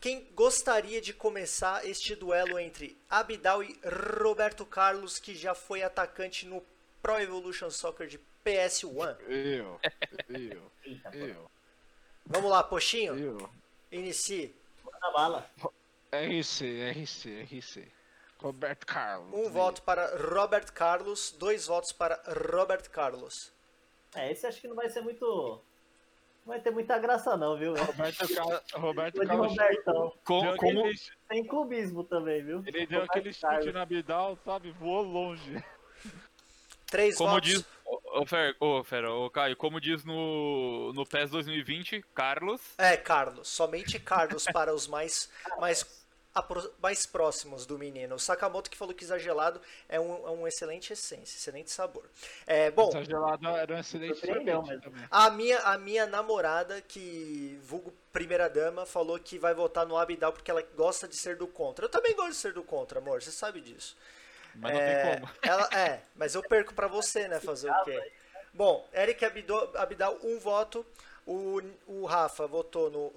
Quem gostaria de começar este duelo entre Abidal e Roberto Carlos, que já foi atacante no Pro Evolution Soccer de PS1? Eu, eu, eu, Vamos lá, Poxinho, eu. inicie. manda bala. RC, RC, RC. Roberto Carlos. Um voto para Robert Carlos, dois votos para Robert Carlos. É, esse acho que não vai ser muito... Não vai ter muita graça não, viu? Roberto, [LAUGHS] Car... Roberto Carlos. Robertão. Com- como, aquele- Tem clubismo também, viu? Ele deu Roberto aquele chute Carlos. na Bidal, sabe? Voou longe. Três como votos. diz. Ô, Fer, ô, Fera, ô, Caio, como diz no, no PES 2020, Carlos. É, Carlos. Somente Carlos para os mais, mais, mais próximos do menino. O Sakamoto que falou que exagerado é um, é um excelente essência, excelente sabor. É, bom, Essa gelada era um excelente sorvete também. a minha, a minha namorada, que vulgo primeira dama, falou que vai votar no Abidal porque ela gosta de ser do contra. Eu também gosto de ser do contra, amor, você sabe disso. Mas não É, tem como. [LAUGHS] ela- é, mas eu perco pra você, né? Fazer o quê? Bom, Eric Abidal, Abidal, um voto. O, o Rafa votou no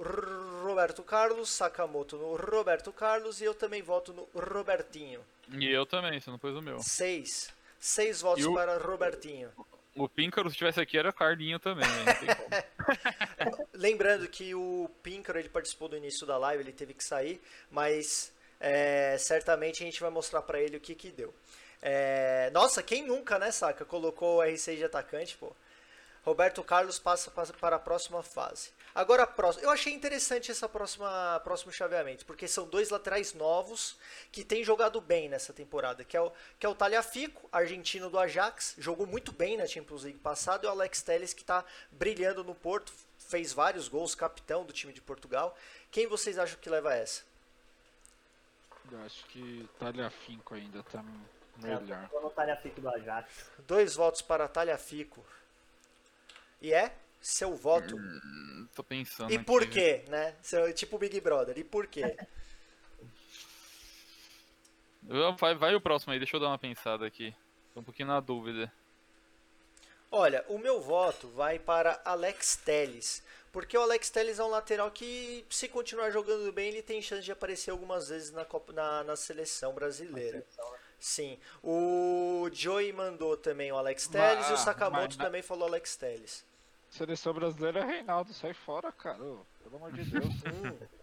Roberto Carlos, Sakamoto no Roberto Carlos e eu também voto no Robertinho. E eu também, você não pôs o meu. Seis. Seis votos o- para Robertinho. O Píncaro, se tivesse aqui, era Carlinho também, né? [LAUGHS] Lembrando que o Pinkaro ele participou do início da live, ele teve que sair, mas é, certamente a gente vai mostrar pra ele o que que deu. É, nossa, quem nunca, né, saca? Colocou o R6 de atacante, pô. Roberto Carlos passa, para a próxima fase. Agora a próxima. Eu achei interessante essa próxima próximo chaveamento, porque são dois laterais novos que têm jogado bem nessa temporada, que é o que é o Talhafico, argentino do Ajax, jogou muito bem na Champions League passado, e o Alex Telles que está brilhando no Porto, fez vários gols, capitão do time de Portugal. Quem vocês acham que leva essa? Eu acho que Talhafinco ainda tá É, melhor. Vou anotar a fica do Ajax. Dois votos para Talhafico. E é seu voto. Tô pensando. E aqui. por quê, né? Tipo Big Brother. E por quê? [LAUGHS] Vai, vai o próximo aí, deixa eu dar uma pensada aqui. Tô um pouquinho na dúvida. Olha, o meu voto vai para Alex Telles. Porque o Alex Telles é um lateral que, se continuar jogando bem, ele tem chance de aparecer algumas vezes na, Copa, na, na seleção brasileira. Sim. O Joey mandou também o Alex Telles e o Sakamoto mas- também falou Alex Telles. Seleção brasileira, Reinaldo, sai fora, cara. Ô, Pelo amor de Deus. [LAUGHS]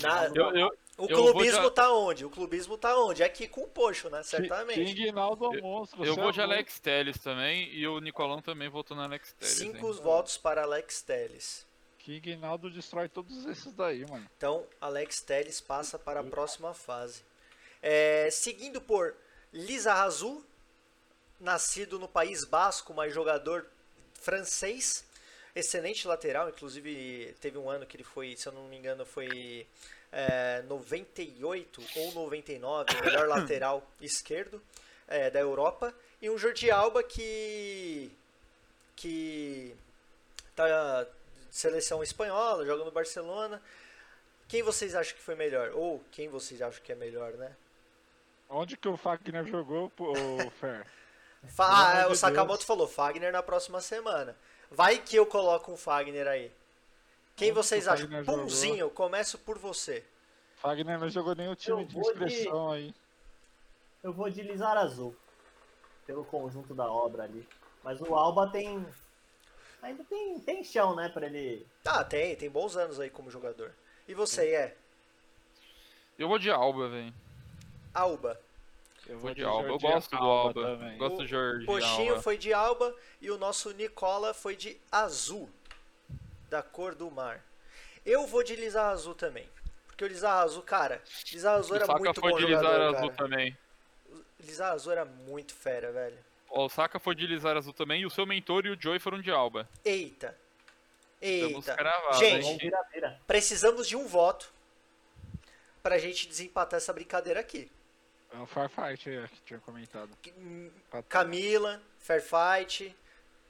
Na- Eu, eu, o eu vou clubismo já- tá onde? O clubismo tá onde? Aqui com o Poxo, né? Certamente. King Naldo é um monstro. eu você vou é de. Alex Telles também e o Nicolão também votou no Alex Telles. Cinco hein? votos para Alex Telles. King Naldo destrói todos esses daí, mano. Então, Alex Telles passa para a próxima fase. É, seguindo por Lisa Razou, nascido no País Basco, mas jogador francês, excelente lateral, inclusive teve um ano que ele foi, se eu não me engano, foi é, 98 ou 99, o melhor [COUGHS] lateral esquerdo é, da Europa, e um Jordi Alba que que tá seleção espanhola, joga no Barcelona. Quem vocês acham que foi melhor? Ou quem vocês acham que é melhor, né? Onde que o Fagner jogou, ô, Fer? Fa- ah, o Sakamoto Deus. falou Fagner na próxima semana. Vai que eu coloco um Fagner aí. Quem Onde vocês acham? Fagner jogou? Começo por você. Fagner não jogou nenhum time de vou de- expressão aí. Eu vou de Lizarazu. Pelo conjunto da obra ali. Mas o Alba tem. Ainda tem, tem chão, né? Pra ele. Ah, tem, tem bons anos aí como jogador. E você, é? Eu vou de Alba, velho. Alba. Eu Vou de Alba. Eu gosto do Alba. também. Gosto do Jorge Coxinho Alba. foi de Alba e o nosso Nicola foi de azul. Da cor do mar. Eu vou de Lizar Azul também. Porque o Lizar Azul, cara, Lizar Azul O era Saka muito foi bom de jogador, Lizar Azul cara. também. Lizar Azul era muito fera, velho. O Saka foi de Lizar Azul também e o seu mentor e o Joey foram de Alba. Eita. Eita. Gente? Vira-vira. precisamos de um voto pra gente desempatar essa brincadeira aqui. É o Farfight aí, que tinha comentado. Hum, Camila, Fairfight.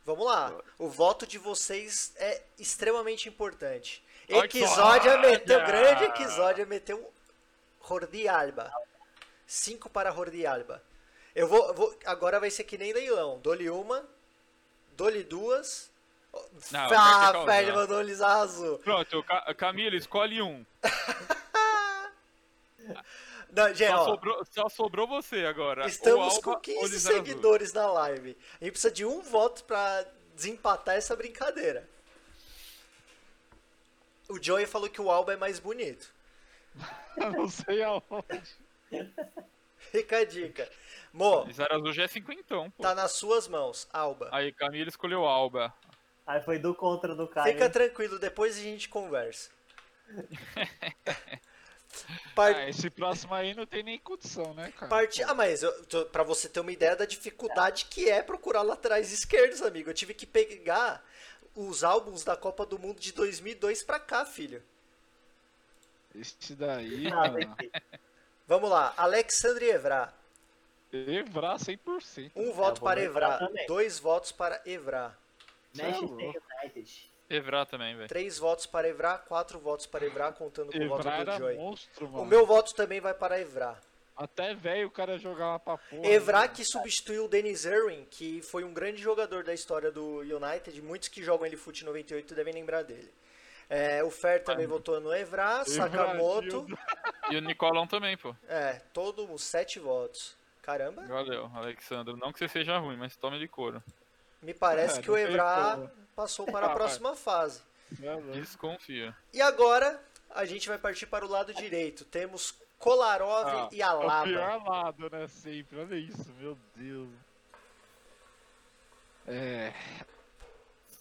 Vamos lá. O voto de vocês é extremamente importante. Equisódia só. meteu, grande Equisódia meteu Jordi Alba. Cinco para Jordi Alba. Eu vou, vou- agora vai ser que nem leilão. Dou-lhe uma, dou-lhe duas. Não, ah, velho, mandou Lisa Azul. Pronto, Ca- Camila, escolhe um. [LAUGHS] Não, gente, Só ó, sobrou, só sobrou você agora. Estamos Alba com ou 15 Lizar Azul. seguidores na live. A gente precisa de um voto pra desempatar essa brincadeira. O Joey falou que o Alba é mais bonito. [LAUGHS] Não sei aonde. Fica a dica. Mo, Azul já é cinquentão, pô. tá nas suas mãos, Alba. Aí Camila escolheu Alba. Aí foi do contra do Caio. Fica tranquilo, depois a gente conversa. [LAUGHS] Par- Ah, esse próximo aí não tem nem condição, né, cara? Parti... Ah, mas eu, tô- pra você ter uma ideia da dificuldade que é procurar laterais esquerdos, amigo. Eu tive que pegar os álbuns da Copa do Mundo de 2002 pra cá, filho. Esse daí, Ah, Vamos lá, Alexandre Evra. Evra 100%. Um voto para Evra dois votos para Evra, Manchester louco. United. Evra também, velho. três votos para Evra, quatro votos para Evra, contando com o voto Evra do Joy. monstro, mano. O meu voto também vai para Evra. Até velho o cara jogava pra porra. Evra né? que substituiu o Dennis Irwin, que foi um grande jogador da história do United. Muitos que jogam ele Fute 98 devem lembrar dele. É, o Fer também votou no Evra, Sakamoto. E o Nicolão também, pô. É, todo mundo, sete votos. Caramba, Valeu, Alexandre. Não que você seja ruim, mas tome de couro. me parece É, que o Evra. Passou [LAUGHS] para a próxima fase. Desconfia. E agora a gente vai partir para o lado direito. Temos Kolarov Ah, e É o Alaba. pior lado, né? Sempre. Olha isso, meu Deus. É.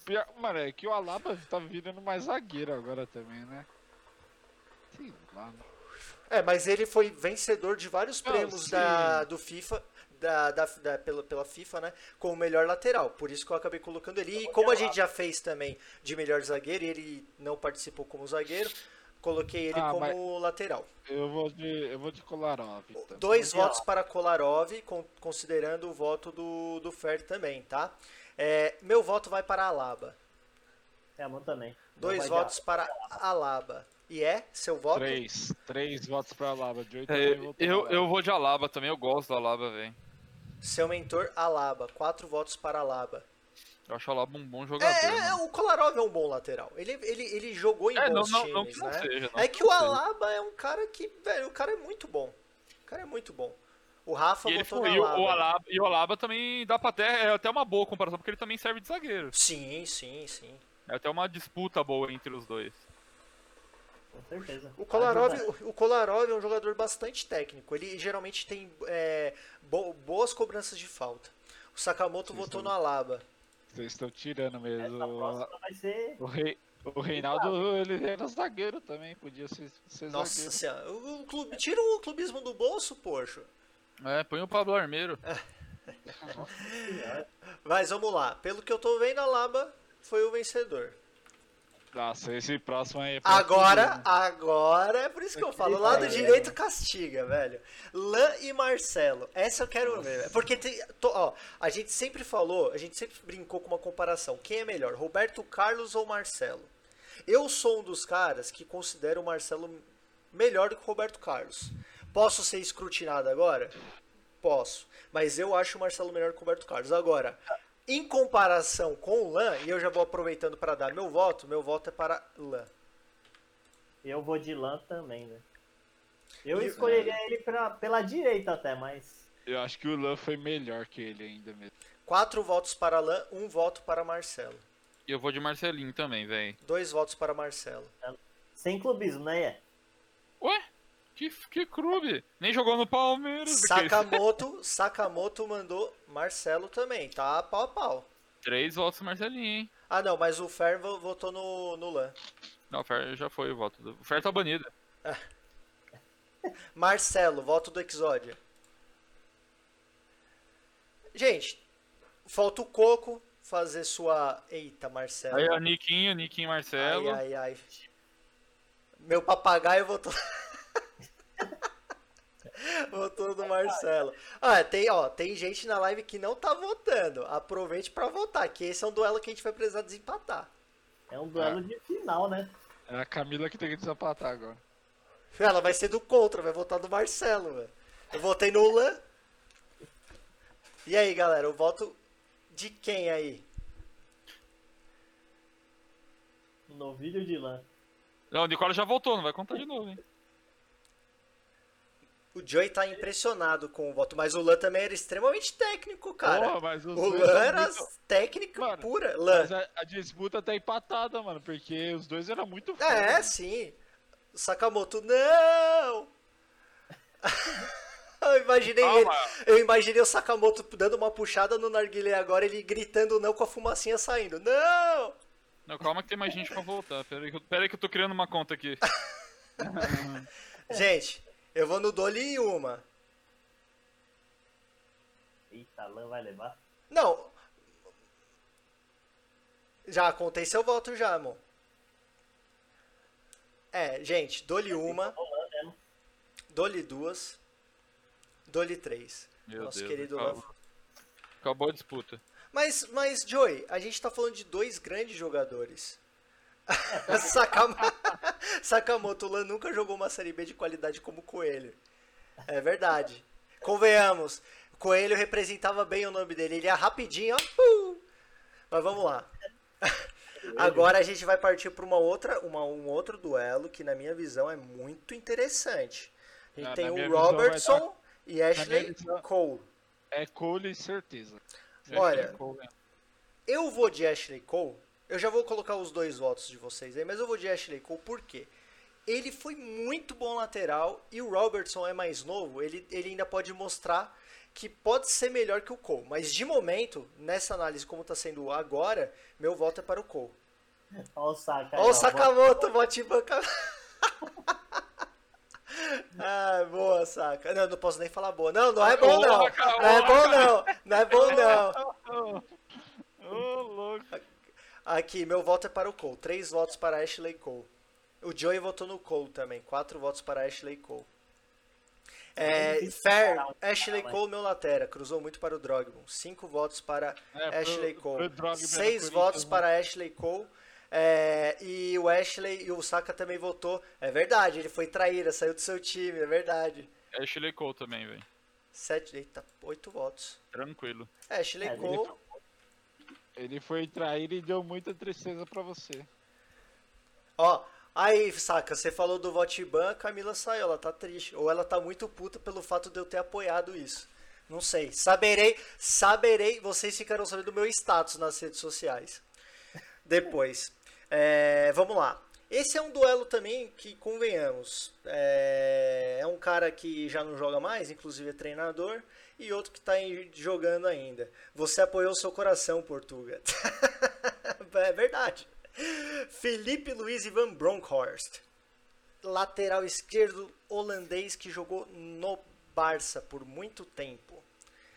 pior, mano, é que o Alaba tá virando mais zagueiro agora também, né? Sei lá. né? É, mas ele foi vencedor de vários Não, prêmios sim. da, do FIFA, da, da, da- pela, pela FIFA, né? Como o melhor lateral. Por isso que eu acabei colocando ele. E como a gente já fez também de melhor zagueiro e ele não participou como zagueiro, coloquei ele Ah, como lateral. Eu vou de. Eu vou de Kolarov. Então. Dois Mundial. votos para Kolarov, con- considerando o voto do, do Fer também, tá? É, meu voto vai para Alaba. É, a mão também. Dois votos para Alaba. E é seu voto? Três. Três votos pra Alaba. De oito É, eu, Alaba. eu vou de Alaba também, eu gosto do Alaba, velho. Seu mentor, Alaba. Quatro votos para Alaba. Eu acho o Alaba um bom jogador. É, é, mano. o Kolarov é um bom lateral. Ele, ele, ele jogou em É, bons não, times, não que não né? seja. não é que o não seja. Alaba é um cara que, velho, o cara é muito bom. O cara é muito bom. O Rafa E, ele votou foi, Alaba. o Alaba, e o Alaba também dá pra até, é até uma boa comparação, porque ele também serve de zagueiro. Sim, sim, sim. É até uma disputa boa entre os dois. Com certeza. O Kolarov, Ajuda. o- Kolarov é um jogador bastante técnico. Ele geralmente tem é, bo- boas cobranças de falta. O Sakamoto Sim, votou sim. no Alaba. Vocês estão tirando mesmo. Essa próxima vai ser. O, rei, o Reinaldo, ele era zagueiro também, podia ser, ser Nossa zagueiro. senhora, o, clube, tira o clubismo do bolso, poxa. É, põe o Pablo Armeiro. [LAUGHS] Mas vamos lá. Pelo que eu tô vendo, Alaba foi o vencedor. Nossa, esse próximo aí é Agora, fuder, né? agora, é por isso que eu falo, o lado direito castiga, velho. Lan e Marcelo, essa eu quero ver, velho. Porque, tem, tô- ó, a gente sempre falou, a gente sempre brincou com uma comparação. Quem é melhor, Roberto Carlos ou Marcelo? Eu sou um dos caras que considero o Marcelo melhor do que o Roberto Carlos. Posso ser escrutinado agora? Posso. Mas eu acho o Marcelo melhor que o Roberto Carlos. Agora, em comparação com o Lan, e eu já vou aproveitando para dar meu voto, meu voto é para Lan. Eu vou de Lan também, né? Eu E- escolheria ele pra, pela direita até, mas. Eu acho que o Lan foi melhor que ele ainda mesmo. Quatro votos para Lan, um voto para Marcelo. E eu vou de Marcelinho também, velho. Dois votos para Marcelo. Sem clubismo, né? É? Ué? Que, que clube? Nem jogou no Palmeiras. Sakamoto, Sakamoto mandou Marcelo também, tá pau a pau. Três votos Marcelinho, hein? Ah não, mas o Fer vo- votou no, no Lan. Não, o Fer já foi o voto. Do... O Fer tá banido. [LAUGHS] Marcelo, voto do Exódia. Gente, falta o Coco fazer sua. Eita, Marcelo. Aí, ó, Niquinho, Niquinho Marcelo. Ai, ai, ai. Meu papagaio votou. [LAUGHS] [LAUGHS] votou no Marcelo. Ah, tem, ó, tem gente na live que não tá votando. Aproveite pra votar, que esse é um duelo que a gente vai precisar desempatar. É um duelo de final, né? É a Camila que tem que desapatar agora. Ela vai ser do contra, vai votar do Marcelo, velho. Eu votei no Lan. E aí, galera, o voto de quem aí? No vídeo de Lan. Não, o Nicola já voltou, não vai contar de novo, hein? O Joey tá impressionado com o voto, mas o Lan também era extremamente técnico, cara. Porra, o dois Lan era muito- técnica Mano, pura. Lan. Mas a, a disputa tá empatada, mano, porque os dois eram muito foda. É, sim. Sakamoto, não! [LAUGHS] eu imaginei ele. Calma. Eu imaginei o Sakamoto dando uma puxada no narguilé agora, ele gritando não com a fumacinha saindo. Não! Não, calma que tem mais gente pra voltar. Pera aí, que eu- pera aí que eu tô criando uma conta aqui. [LAUGHS] Gente, eu vou no Dolly em uma. Eita, Lan vai levar. Não. Já contei seu voto já, amor. É, gente, dole uma, dole duas, dole três. Meu Nosso Deus. querido acabou. Lan. Acabou a disputa. Mas, mas, Joey, a gente tá falando de dois grandes jogadores. Sakam... [LAUGHS] Sakamoto [LAUGHS] Lan nunca jogou uma série B de qualidade como Coelho. É verdade. Convenhamos, Coelho representava bem o nome dele. Ele ia rapidinho, ó. pum. Mas vamos lá. [LAUGHS] Agora a gente vai partir para uma outra, uma, um outro duelo que na minha visão é muito interessante. A gente Ah, tem o Robertson e Ashley visão- Cole. É Cole, certeza. Olha, Cole, né? Eu vou de Ashley Cole. Eu já vou colocar os dois votos de vocês aí, mas eu vou de Ashley Cole por quê? Ele foi muito bom lateral e o Robertson é mais novo, ele, ele ainda pode mostrar que pode ser melhor que o Cole. Mas de momento, nessa análise como está sendo agora, meu voto é para o Cole. Olha o Saka. Olha o Sakamoto, bote banca. [LAUGHS] ah, boa, Saka. Não, não posso nem falar boa. Não, não é bom não. Não é bom não. Não é bom não. [LAUGHS] Ô, louco. Aqui, meu voto é para o Cole. Três votos para Ashley Cole. O Joey votou no Cole também. Quatro votos para Ashley Cole. É, Fair, Ashley Cole, meu latera. Cruzou muito para o Drogman. Cinco votos para É, Ashley pro- Cole. pro Drogba Seis Corinthians, votos né? para Ashley Cole. É, e o Ashley e o Saka também votou. É verdade, ele foi traíra, saiu do seu time, é verdade. Ashley Cole também, velho. Sete, eita, oito votos. Tranquilo. Ashley É, Cole. Ele foi traído e deu muita tristeza pra você. Ó, aí, Saka, você falou do Votiban, Camila saiu, ela tá triste. Ou ela tá muito puta pelo fato de eu ter apoiado isso. Não sei. Saberei, saberei, vocês ficarão sabendo do meu status nas redes sociais. Depois. É, vamos lá. Esse é um duelo também que, convenhamos, é, é um cara que já não joga mais, inclusive é treinador, e outro que está jogando ainda. Você apoiou seu coração, Portuga. [LAUGHS] é verdade. Felipe Luiz e Van Bronckhorst. Lateral esquerdo holandês que jogou no Barça por muito tempo.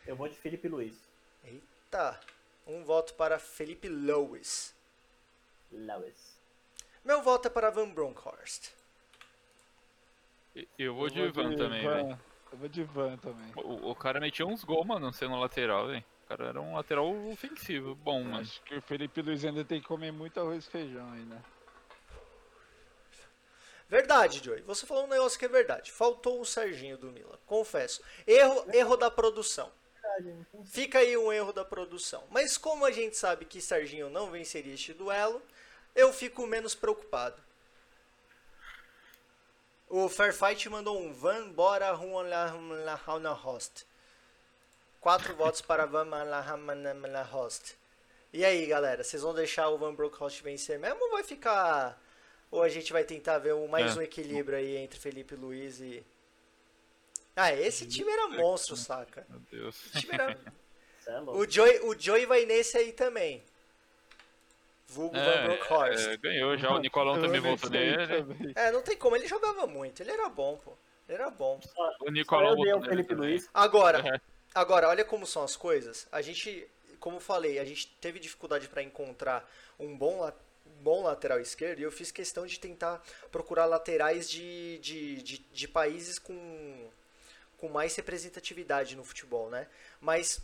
Eu vou de Felipe Luiz. Eita, um voto para Felipe Lewis. Lewis. Meu voto é para Van Bronckhorst. Eu vou de Eu Van também, velho. Eu vou de Van também. O, o cara metia uns gols, mano, sendo lateral, velho. O cara era um lateral ofensivo, bom, mano. Acho que o Felipe Luiz ainda tem que comer muito arroz e feijão ainda. Verdade, Joey. Você falou um negócio que é verdade. Faltou o Serginho do Milan. Confesso. Erro, erro da produção. Fica aí um erro da produção. Mas como a gente sabe que Serginho não venceria este duelo, eu fico menos preocupado. O Fairfight mandou um Van Bora Ruanla Host. Quatro [LAUGHS] votos para Van Host. E aí, galera, vocês vão deixar o Van Bronckhorst vencer mesmo ou vai ficar. Ou a gente vai tentar ver um, mais É. um equilíbrio aí entre Felipe Luiz e. Ah, esse time era monstro, saca? Meu Deus. Esse time era [LAUGHS] é o Joey, o Joey vai nesse aí também. Vulgo Van É, Bronckhorst. é, ganhou já, o Nicolão também voltou também. É, não tem como, ele jogava muito, ele era bom, pô. Ele era bom. O Nicolão voltou o Felipe também. Luiz. Agora, É. agora, olha como são as coisas. A gente, como eu falei, a gente teve dificuldade para encontrar um bom, la- um bom lateral esquerdo e eu fiz questão de tentar procurar laterais de, de, de, de países com, com mais representatividade no futebol, né? Mas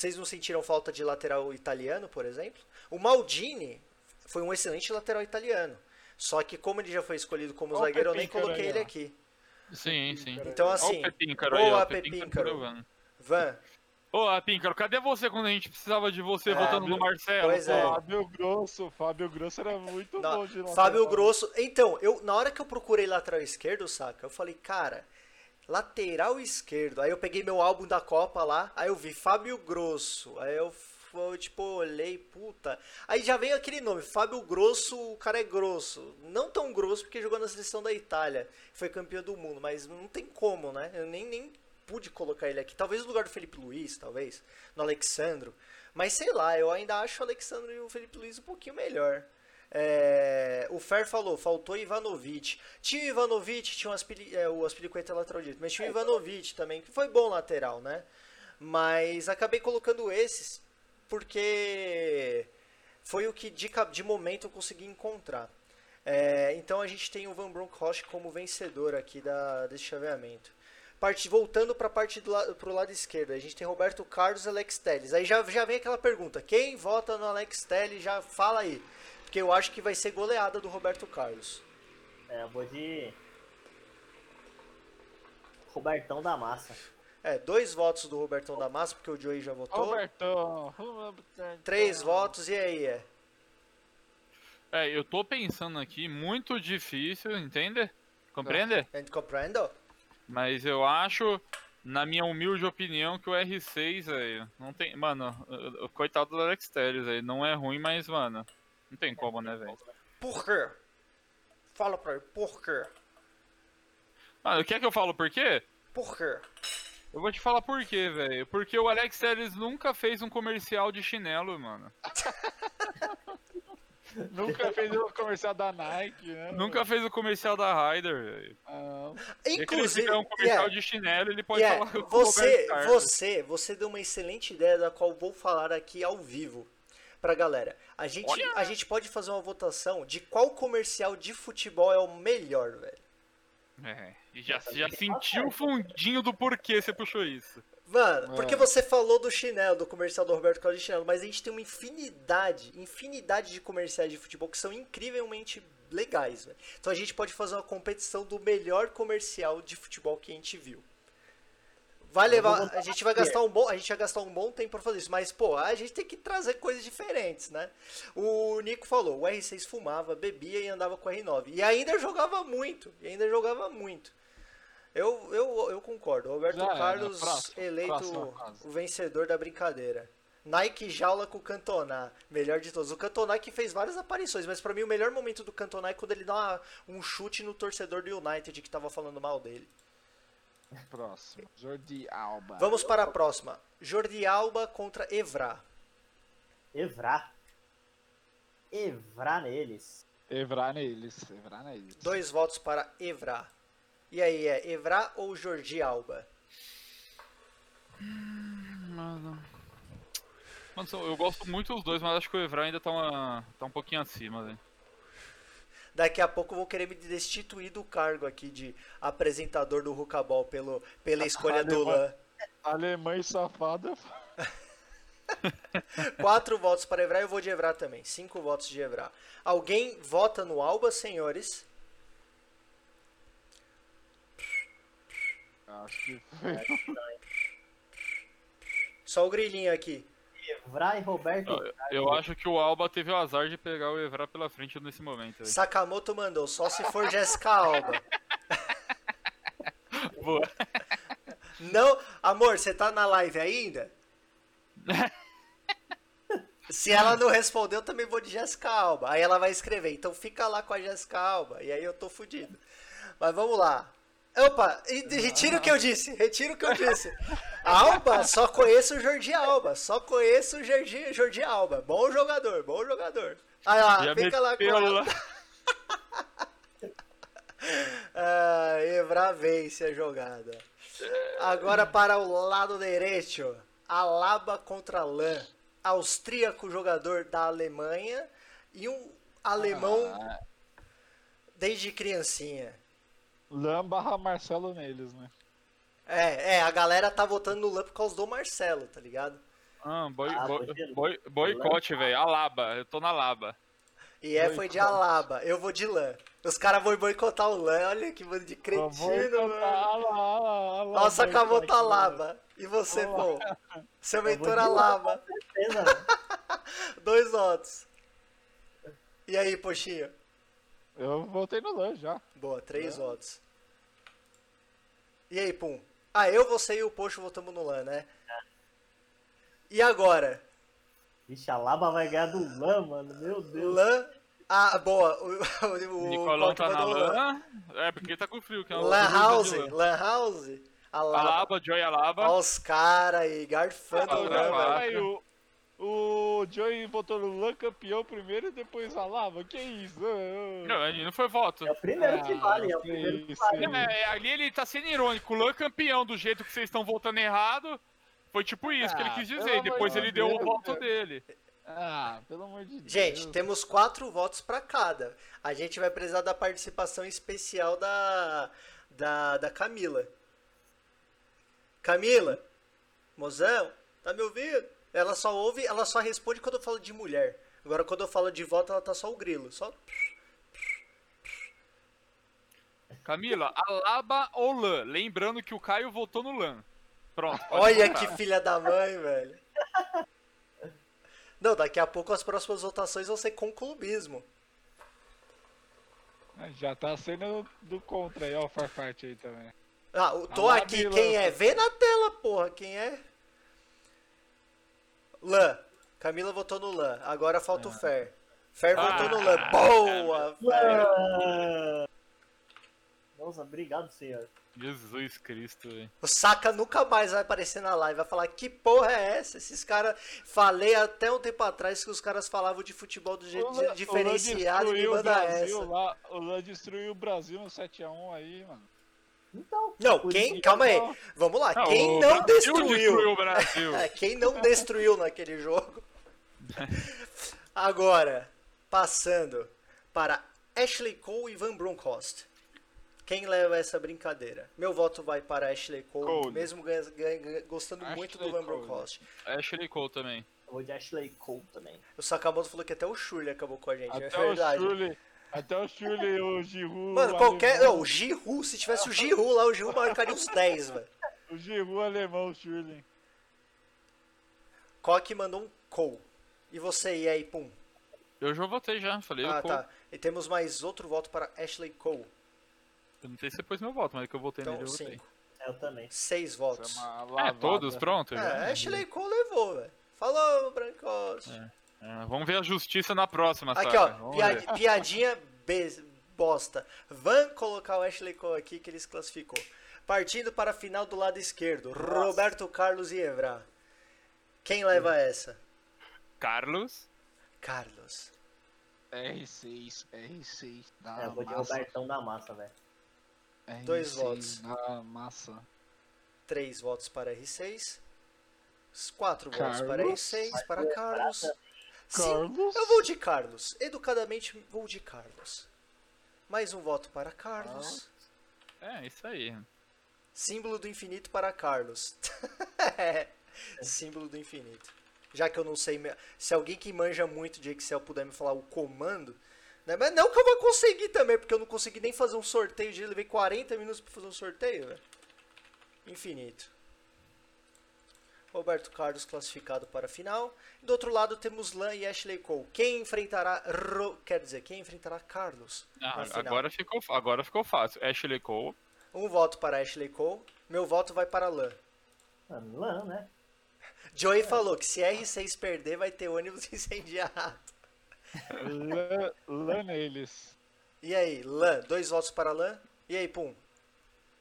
vocês não sentiram falta de lateral italiano, por exemplo? O Maldini foi um excelente lateral italiano. Só que como ele já foi escolhido como Ó o zagueiro, eu nem coloquei ele aqui. Sim, sim. Então assim, boa, provando. Van, Ô, Píncaro, cadê você quando a gente precisava de você É, votando no Marcelo? pois é. Fábio Grosso, Fábio Grosso era muito Não, bom de lateral. Fábio Grosso. Então, eu na hora que eu procurei lateral esquerdo, saca? Eu falei, cara, lateral esquerdo. Aí eu peguei meu álbum da Copa lá, aí eu vi Fábio Grosso. Aí eu fo- tipo, olhei, puta. Aí já veio aquele nome, Fábio Grosso, o cara é grosso. Não tão grosso porque jogou na seleção da Itália, foi campeão do mundo, mas não tem como, né? Eu nem, nem pude colocar ele aqui. Talvez no lugar do Felipe Luiz, talvez, no Alexandro. Mas sei lá, eu ainda acho o Alexandro e o Felipe Luiz um pouquinho melhor. É, o Fer falou, faltou Ivanovic. Tinha o Ivanovic, tinha o Aspili, é, o Aspilicueta lateral direito, mas tinha o Ivanovic também, que foi bom lateral, né? Mas acabei colocando esses porque foi o que de, de momento eu consegui encontrar. É, então a gente tem o Van Bronckhorst como vencedor aqui da, desse chaveamento. Parte, voltando para a parte do la, pro lado esquerdo, a gente tem Roberto Carlos e Alex Telles. Aí já, já vem aquela pergunta: quem vota no Alex Telles? Já fala aí. Porque eu acho que vai ser goleada do Roberto Carlos. É, eu vou de. Robertão da Massa. É, dois votos do Robertão da Massa, porque o Joey já votou. Robertão. Três votos, e aí? É? É, eu tô pensando aqui, muito difícil, entende? Compreende? Compreendo? Mas eu acho, na minha humilde opinião, que o R6 aí, não tem. Mano, o- o coitado do Alex Telles aí, não é ruim, mas, mano, não tem como, né, velho? Por quê? Fala pra mim, por quê? Mano, quer que eu falo por quê? Por quê? Eu vou te falar por quê, velho. Porque o Alex Telles nunca fez um comercial de chinelo, mano. [LAUGHS] Nunca fez o comercial da Nike, né? Nunca fez o comercial da Ryder, velho. Ah, Inclusive, fizer um comercial yeah, de chinelo, ele pode yeah, falar com o você, você, você deu uma excelente ideia da qual vou falar aqui ao vivo pra galera. A gente, Olha! a gente pode fazer uma votação de qual comercial de futebol é o melhor, velho. É, e já, já sentiu o fundinho do porquê você puxou isso. Mano, É. porque você falou do chinelo, do comercial do Roberto Carlos de chinelo, mas a gente tem uma infinidade, infinidade de comerciais de futebol que são incrivelmente legais, velho. Então a gente pode fazer uma competição do melhor comercial de futebol que a gente viu. Vai levar, a gente vai gastar um bom, a gente vai gastar um bom tempo pra fazer isso, mas pô, a gente tem que trazer coisas diferentes, né? O Nico falou, o R6 fumava, bebia e andava com o R9 e ainda jogava muito, e ainda jogava muito. Eu, eu, eu concordo. Roberto Já era. Carlos Próximo, eleito próximo caso. o vencedor da brincadeira. Nike jaula com o Cantona, melhor de todos. O Cantona que fez várias aparições, mas pra mim o melhor momento do Cantona é quando ele dá uma- um chute no torcedor do United que tava falando mal dele. Próximo. Jordi Alba. Vamos para a próxima. Jordi Alba contra Evra. Evrar. Evrar neles. Evrar neles. Evrar neles. Dois votos para Evra. E aí, é Evra ou Jordi Alba? Mano. Mano, eu gosto muito dos dois, mas acho que o Evra ainda tá, uma, tá um pouquinho acima, velho. Daqui a pouco eu vou querer me destituir do cargo aqui de apresentador do Rucabol pelo, pela escolha do. Lan. Alemães safada. [LAUGHS] Quatro votos para Evra, eu vou de Evra também. Cinco votos de Evra. Alguém vota no Alba, senhores? Acho que [LAUGHS] foi. Só o grilinho aqui. Evrar e Roberto. Eu, eu acho que o Alba teve o azar de pegar o Evra pela frente nesse momento, velho. Sakamoto mandou, só se for Jéssica Alba. [LAUGHS] Boa. Não, amor, você tá na live ainda? [LAUGHS] Se ela não respondeu, eu também vou de Jéssica Alba. Aí ela vai escrever, então fica lá com a Jéssica Alba. E aí eu tô fudido. Mas vamos lá. Opa, e- e retira o que eu disse, retira o que eu disse. Alba, só conheço o Jordi Alba, só conheço o Jordi, Jordi Alba. Bom jogador, bom jogador. Aí lá, Já fica lá com lá. Ah, Evra vence a jogada. Agora para o lado direito. Alaba contra Lan. Austríaco jogador da Alemanha e um alemão Ah, desde criancinha. Lam barra Marcelo neles, né? É, é, a galera tá votando no Lan por causa do Marcelo, tá ligado? Ah, boi, Ah, boi- boi- boicote, velho. Alaba, eu tô na Laba. E é, foi de Alaba. Eu vou de Lan. Os caras vão boicotar o Lan. Olha que bando de cretino, mano. Nossa, acabou tá vai. Laba. E você, pô? Seu mentor Lan, Alaba. [LAUGHS] Dois votos. E aí, Poxinha? Eu voltei no Lan já. Boa, três votos. E aí, Pum? Ah, eu, você e o Poxo votamos no Lan, né? E agora? Vixe, a Laba vai ganhar do Lan, mano. Meu Deus. Lan. Ah, boa. O, o, O Nicolão tá na Lan. Lan. É, porque tá com frio. Que é Lan House. Lan. Lan House. Alaba. Alaba, Joy Alaba. Olha os caras aí, garfando Ah, o o, o Joey votou no Lan campeão primeiro e depois a Lava. Que isso? Ah, Não, ali não foi voto. É o primeiro que Ah, vale, é o que primeiro que isso, vale. É, ali ele tá sendo irônico. O Lan campeão do jeito que vocês estão votando errado. Foi tipo isso que ele Ah, quis dizer. Depois de ele deu o Deus, voto dele. Ah, pelo amor de Deus. Gente, temos quatro votos pra cada. A gente vai precisar da participação especial da, da, da Camila. Camila, mozão, tá me ouvindo? Ela só ouve, ela só responde quando eu falo de mulher. Agora quando eu falo de voto, ela tá só o grilo. Só. Camila, Alaba ou Lan? Lembrando que o Caio votou no Lan. Pronto. Olha votar. que filha da mãe, velho. Não, daqui a pouco as próximas votações vão ser com clubismo. Já tá sendo do contra aí, ó, o Farfarte aí também. Ah, tô aqui, quem é? Vê na tela, porra, quem é? Lan. Camila votou no Lan. Agora falta o Fer. Fer Ah. votou no Lan. Boa, Fer. Ah, Não Nossa, obrigado, senhor. Jesus Cristo, velho. O Saka nunca mais vai aparecer na live. Vai falar, que porra é essa? Esses caras. Falei até um tempo atrás que os caras falavam de futebol do jeito Lan- diferenciado o Lan e me destruiu o manda Brasil essa. Lá, o Lan destruiu o Brasil no 7x1 aí, mano. Então, Não, quem. Calma aí. Vamos lá. Não, Quem não Brasil destruiu? o Brasil. É, [LAUGHS] quem não destruiu naquele jogo. [LAUGHS] Agora, passando para Ashley Cole e Van Bronckhorst. Quem leva essa brincadeira? Meu voto vai para Ashley Cole, Cole. mesmo gostando muito do Ashley Van. Bronckhorst. Ashley Cole também. Eu vou de Ashley Cole também. O Sakamoto falou que até o Shirley acabou com a gente, é Até verdade. o Shirley, até o Shirley, o Giroud. Mano, o qualquer. alemão, Não, o Giroud, se tivesse o Giroud lá, o Giroud marcaria uns 10, velho. O Giroud alemão, o Shirley. Coque mandou um Cole. E você, e aí, pum? Eu já votei já, falei Ah, o Cole. tá. E temos mais outro voto para Ashley Cole. Eu não sei se você pôs meu voto, mas que eu votei Então, nele, eu votei. Eu também. Seis votos. É uma É, todos, pronto. já. É, Ashley Cole levou, velho. Falou, Brancos. É, vamos ver a justiça na próxima, Aqui, ó, piad- ver. piadinha bosta. Van colocar o Ashley Cole aqui que ele se classificou. Partindo para a final do lado esquerdo, Roberto Carlos e Evra. Quem leva essa? Carlos. Carlos. R6, R6 da É, eu vou de massa. Robertão da massa, velho. R6 Dois votos. Da massa. Três votos para R6. Quatro votos para Carlos. R6, para Carlos. Sim, Carlos. eu vou de Carlos. Educadamente, vou de Carlos. Mais um voto para Carlos. É, isso aí. Símbolo do infinito para Carlos. É, [LAUGHS] Símbolo do infinito. Já que eu não sei. Se alguém que manja muito de Excel puder me falar o comando. Né? Mas não que eu vou conseguir também, porque eu não consegui nem fazer um sorteio de levei 40 minutos para fazer um sorteio, velho. Infinito. Roberto Carlos classificado para a final. Do outro lado temos Lan e Ashley Cole. Quem enfrentará. Ro... Quer dizer, quem enfrentará Carlos? Ah, na final? agora, ficou, agora ficou fácil. Ashley Cole. Um voto para Ashley Cole. Meu voto vai para Lan. Mano, Lan, né? Joey falou que se R6 perder, vai ter ônibus [LAUGHS] incendiado. Lan, Lan neles. E aí, Lan? Dois votos para Lan. E aí, Pum?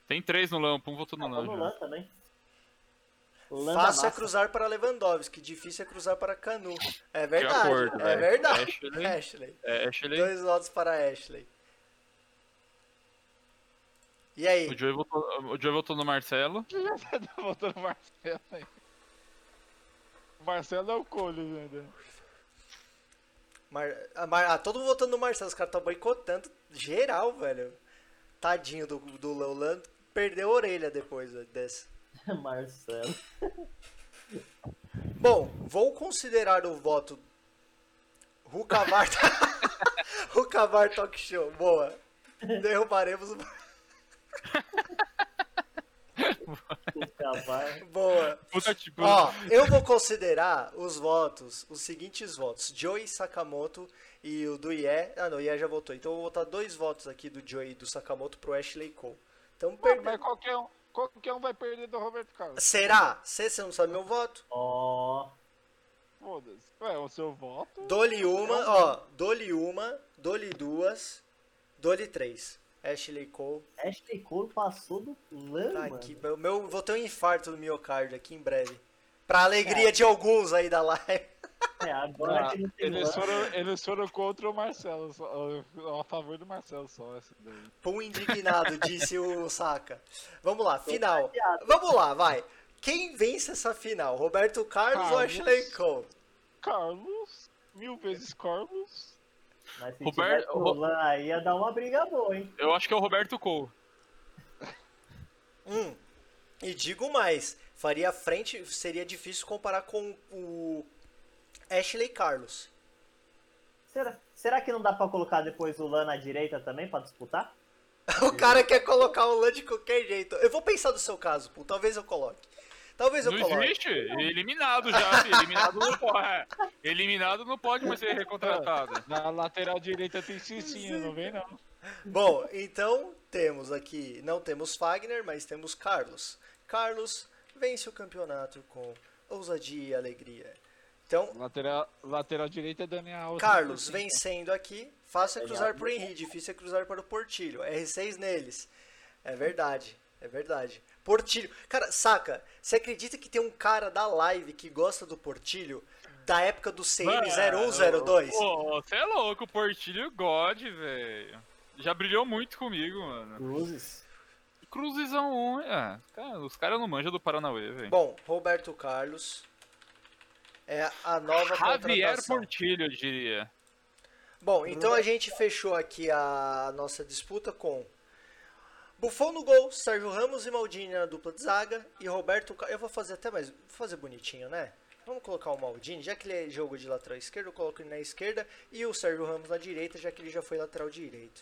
Tem três no Lampo, um votou no Eu vou no Lan. Lan também. Fácil é cruzar para Lewandowski, difícil é cruzar para Canu. É verdade, acordo, é velho. verdade. Ashley. Ashley. É, Ashley. Dois votos para Ashley. E aí? O Joey votou, o Joey votou no Marcelo. Tá voltando o Marcelo aí. O Marcelo é o Cole, né? Mar... Ah, Mar... ah, todo mundo votando no Marcelo, os caras estão boicotando geral, velho. Tadinho do, do Lan. O Lan perdeu a orelha depois dessa. [LAUGHS] Marcelo. Bom, vou considerar o voto Rucavar Rucavar [LAUGHS] Talk Show. Boa. Derrubaremos o. [LAUGHS] Boa. Puta, tipo, Ó, eu vou considerar os votos, os seguintes votos: Joey Sakamoto e o do Ié. Ah, não, o Ié já votou. Então eu vou botar dois votos aqui do Joey e do Sakamoto pro Ashley Cole. Então Mano, perdeu. mas qualquer um, qualquer um vai perder do Roberto Carlos. Será? Você você não sabe meu voto? Ó. Foda-se. Ué, o seu voto. Dou-lhe uma, ó. Dou-lhe uma, dou-lhe duas, dou-lhe três. Ashley Cole. Ashley Cole passou do Lan, Tá aqui, meu, meu, vou ter um infarto no miocárdio aqui em breve. Pra alegria de alguns aí da live. [LAUGHS] É, agora Ah, que não tem eles, foram, eles foram contra o Marcelo, só, a favor do Marcelo só, daí. Pum indignado, [LAUGHS] disse o Saka. Vamos lá, final. Vamos lá, vai. Quem vence essa final? Roberto Carlos, ou Carlos. Ashley Cole? Carlos, mil vezes Carlos. Mas se Roberto- tivesse o Lan aí, ia dar uma briga boa, hein? eu acho que é o Roberto Cole. Hum. E digo mais, faria frente, seria difícil comparar com o Ashley Carlos. Será, será que não dá pra colocar depois o Lan na direita também pra disputar? [LAUGHS] O cara quer colocar o Lan de qualquer jeito. Eu vou pensar no seu caso, pô. Talvez eu coloque. Talvez eu Não coloque. existe. Eliminado já, filho. Eliminado não pode. é. Eliminado não pode mais ser recontratado. Na lateral direita tem Cicinho, não vem não. Bom, então temos aqui, não temos Fagner, mas temos Carlos. Carlos vence o campeonato com ousadia e alegria. Então, Lateral, lateral direita é Daniel Alves. Carlos vencendo aqui, fácil é cruzar para o Henrique, difícil é cruzar para o Portilho. R6 neles. É verdade, é verdade. Portilho. Cara, saca, você acredita que tem um cara da live que gosta do Portilho da época do CM0102? Pô, você é louco, o Portilho God, velho. Já brilhou muito comigo, mano. Cruzes. Cruzizão 1, é. Cara, os caras não manjam do Paranauê, velho. Bom, Roberto Carlos é a nova Javier contratação. Portilho, eu diria. Bom, então a gente fechou aqui a nossa disputa com Buffon no gol, Sérgio Ramos e Maldini na dupla de zaga e Roberto Eu vou fazer até mais. Vou fazer bonitinho, né? Vamos colocar o Maldini, já que ele é jogo de lateral esquerdo, eu coloco ele na esquerda e o Sérgio Ramos na direita, já que ele já foi lateral direito.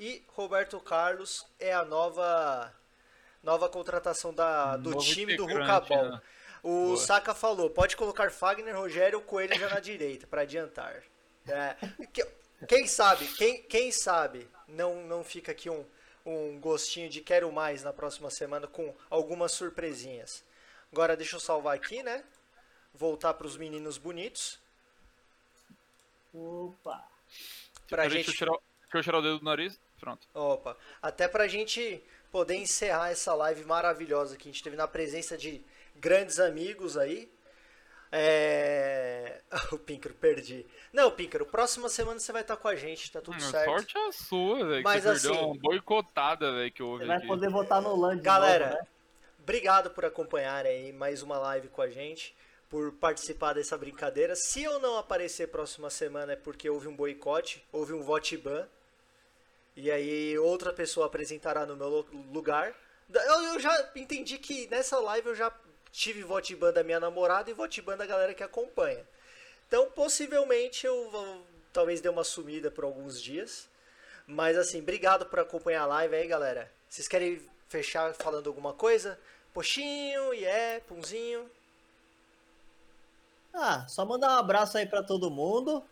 E Roberto Carlos é a nova nova contratação da, do Novo time do Rucabol. né? O Boa. Saka falou, pode colocar Fagner, Rogério ou Coelho já na [LAUGHS] direita, para adiantar. É, que- quem sabe, quem, quem sabe não, não fica aqui um, um gostinho de quero mais na próxima semana com algumas surpresinhas. Agora deixa eu salvar aqui, né? Voltar para os meninos bonitos. Opa. Pra Peraí, gente- Deixa eu, tirar, deixa eu tirar o dedo do nariz. Pronto. Opa, até pra gente poder encerrar essa live maravilhosa que a gente teve na presença de grandes amigos aí. É... [LAUGHS] O Píncaro, perdi. Não, Píncaro, próxima semana você vai estar com a gente, tá tudo Hum, certo. sorte é a sua, velho. Que Mas você perdeu assim- uma boicotada, velho, que houve Você vai aqui. poder votar no LAN de Galera, novo, né? obrigado por acompanhar aí mais uma live com a gente, por participar dessa brincadeira. Se eu não aparecer próxima semana é porque houve um boicote, houve um vote ban. E aí outra pessoa apresentará no meu lu- lugar. Eu, eu já entendi que nessa live eu já tive vote ban da minha namorada e vote ban da galera que acompanha. Então possivelmente eu vou, talvez dê uma sumida por alguns dias. Mas assim, obrigado por acompanhar a live aí, galera. Vocês querem fechar falando alguma coisa? Poxinho, yeah, punzinho. Ah, só mandar um abraço aí pra todo mundo.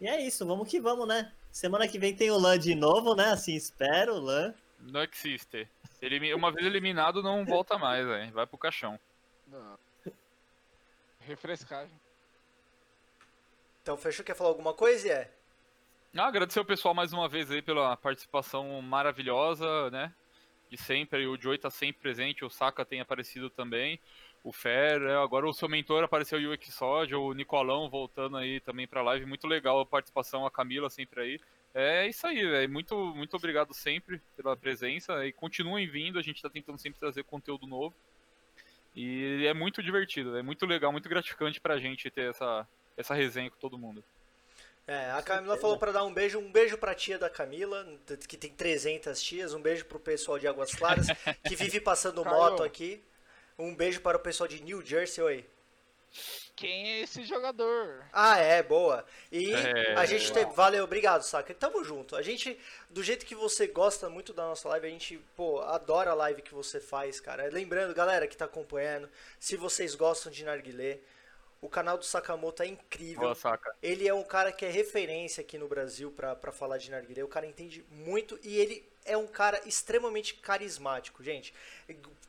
E é isso, vamos que vamos, né? Semana que vem tem o LAN de novo, né? Assim espero, o LAN. Não existe. Elimi- Uma vez eliminado, não volta mais, velho. Vai pro caixão. Não. Refrescagem. Então fechou, quer falar alguma coisa? É. Ah, agradecer o pessoal mais uma vez aí pela participação maravilhosa, né? De sempre, o Joey tá sempre presente, o Saka tem aparecido também, o Fer, é, agora o seu mentor apareceu o Soja, o Nicolão voltando aí também pra live, muito legal a participação, a Camila sempre aí. É isso aí, velho, muito, muito obrigado sempre pela presença e continuem vindo, a gente tá tentando sempre trazer conteúdo novo. E é muito divertido, é muito legal, muito gratificante pra gente ter essa, essa resenha com todo mundo. É, a Camila falou pra dar um beijo, um beijo pra tia da Camila, que tem 300 tias, um beijo pro pessoal de Águas Claras, [LAUGHS] que vive passando moto aqui. Um beijo para o pessoal de New Jersey, oi. Quem é esse jogador? Ah, é, boa. E É. a gente teve. Valeu, obrigado, Saka. Tamo junto. A gente, do jeito que você gosta muito da nossa live, a gente, pô, adora a live que você faz, cara. Lembrando, galera que tá acompanhando, se vocês gostam de narguilé, o canal do Sakamoto é incrível. Boa, Saka. Ele é um cara que é referência aqui no Brasil pra pra falar de narguilé. O cara entende muito e ele é um cara extremamente carismático, gente.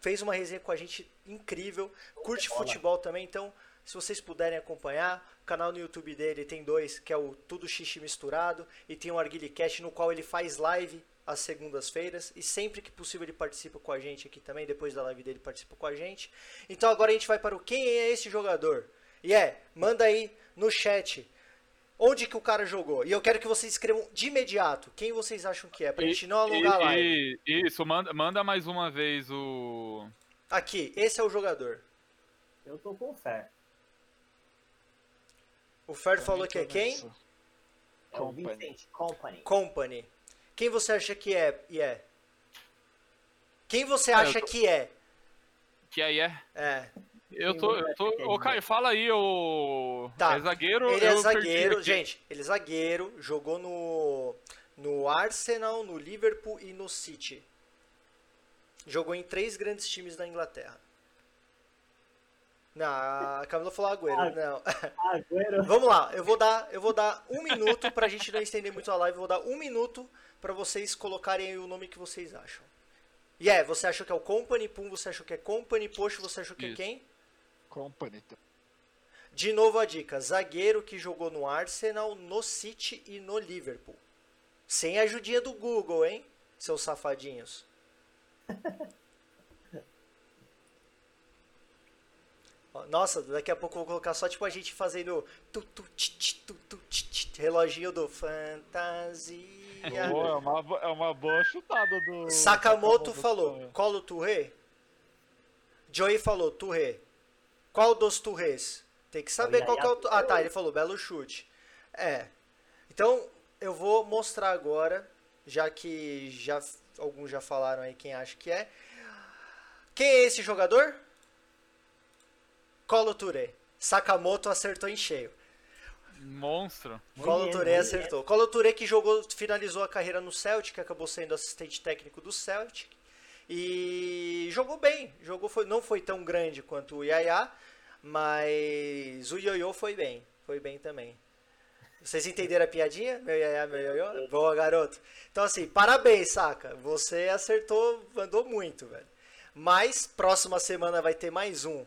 Fez uma resenha com a gente incrível. Curte futebol também, então se vocês puderem acompanhar, o canal no YouTube dele tem dois, que é o Tudo Xixi Misturado e tem o Arguilicast no qual ele faz live às segundas-feiras e sempre que possível ele participa com a gente aqui também, depois da live dele participa com a gente. Então agora a gente vai para o quem é esse jogador? E é, manda aí no chat onde que o cara jogou. E eu quero que vocês escrevam de imediato quem vocês acham que é, pra gente não alongar a live. E- e- Isso, manda, manda mais uma vez o. Aqui, esse é o jogador. Eu tô com fé. O Fer falou que é quem? É o Company. Vincent Company. Company. Quem você acha que é? E é? Quem você É, eu acha tô- que é? Que aí é. É. Eu tô. Eu tô... Ô, Caio, fala aí, o. Tá. É zagueiro? Ele é zagueiro, gente. Ele é zagueiro, jogou no no Arsenal, no Liverpool e no City. Jogou em três grandes times da Inglaterra. Não, a Camila falou Agüero. Ah. Não. Agüero. [LAUGHS] Vamos lá, eu vou dar, eu vou dar um minuto pra gente não estender muito a live. Eu vou dar um minuto pra vocês colocarem aí o nome que vocês acham. E é, você achou que é o Company, Pum, você achou que é Company, Poxa, você achou que é Isso. quem? Company. De novo a dica, zagueiro que jogou no Arsenal, no City e no Liverpool. Sem a ajudinha do Google, hein? seus safadinhos. [LAUGHS] Nossa, daqui a pouco eu vou colocar só tipo a gente fazendo tu, tu, tch, tch, tu, tu, tch, tch, reloginho do fantasia. Pô, é, uma, é uma boa chutada do. Sakamoto do- falou, colo Touré? Joey falou, Touré. Qual dos Tourés? Tem que saber qual que é o... Ah, tá, ele falou, belo chute. É. Então, eu vou mostrar agora, já que já alguns já falaram aí quem acha que é. Quem é esse jogador? Colo Touré. Sakamoto acertou em cheio. Monstro. Colo Touré acertou. Colo Touré que jogou, finalizou a carreira no Celtic, acabou sendo assistente técnico do Celtic. E jogou bem. Jogou foi, não foi tão grande quanto o Yaya, mas o Yoyo foi bem. Foi bem também. Vocês entenderam a piadinha? Meu Yaya, meu Yoyo? Boa, garoto. Então assim, parabéns, saca. Você acertou, mandou muito, velho. Mas próxima semana vai ter mais um.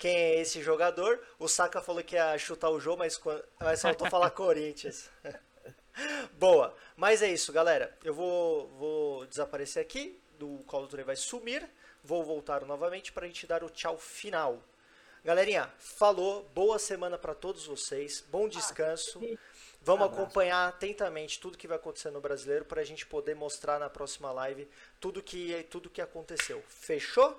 Quem é esse jogador? O Saka falou que ia chutar o jogo, mas, mas faltou falar [LAUGHS] Corinthians. [LAUGHS] Boa. Mas é isso, galera. Eu vou, vou desaparecer aqui. Do Call of Duty vai sumir. Vou voltar novamente para a gente dar o tchau final. Galerinha, falou. Boa semana para todos vocês. Bom descanso. Vamos Abraço. acompanhar atentamente tudo que vai acontecer no brasileiro para a gente poder mostrar na próxima live tudo que, tudo que aconteceu. Fechou?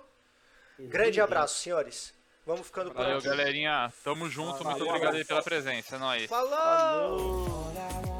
Grande abraço, senhores. Vamos ficando por Valeu, aqui. galerinha. Tamo junto. Muito Valeu, obrigado aí pela presença. É nóis. Falou! Falou.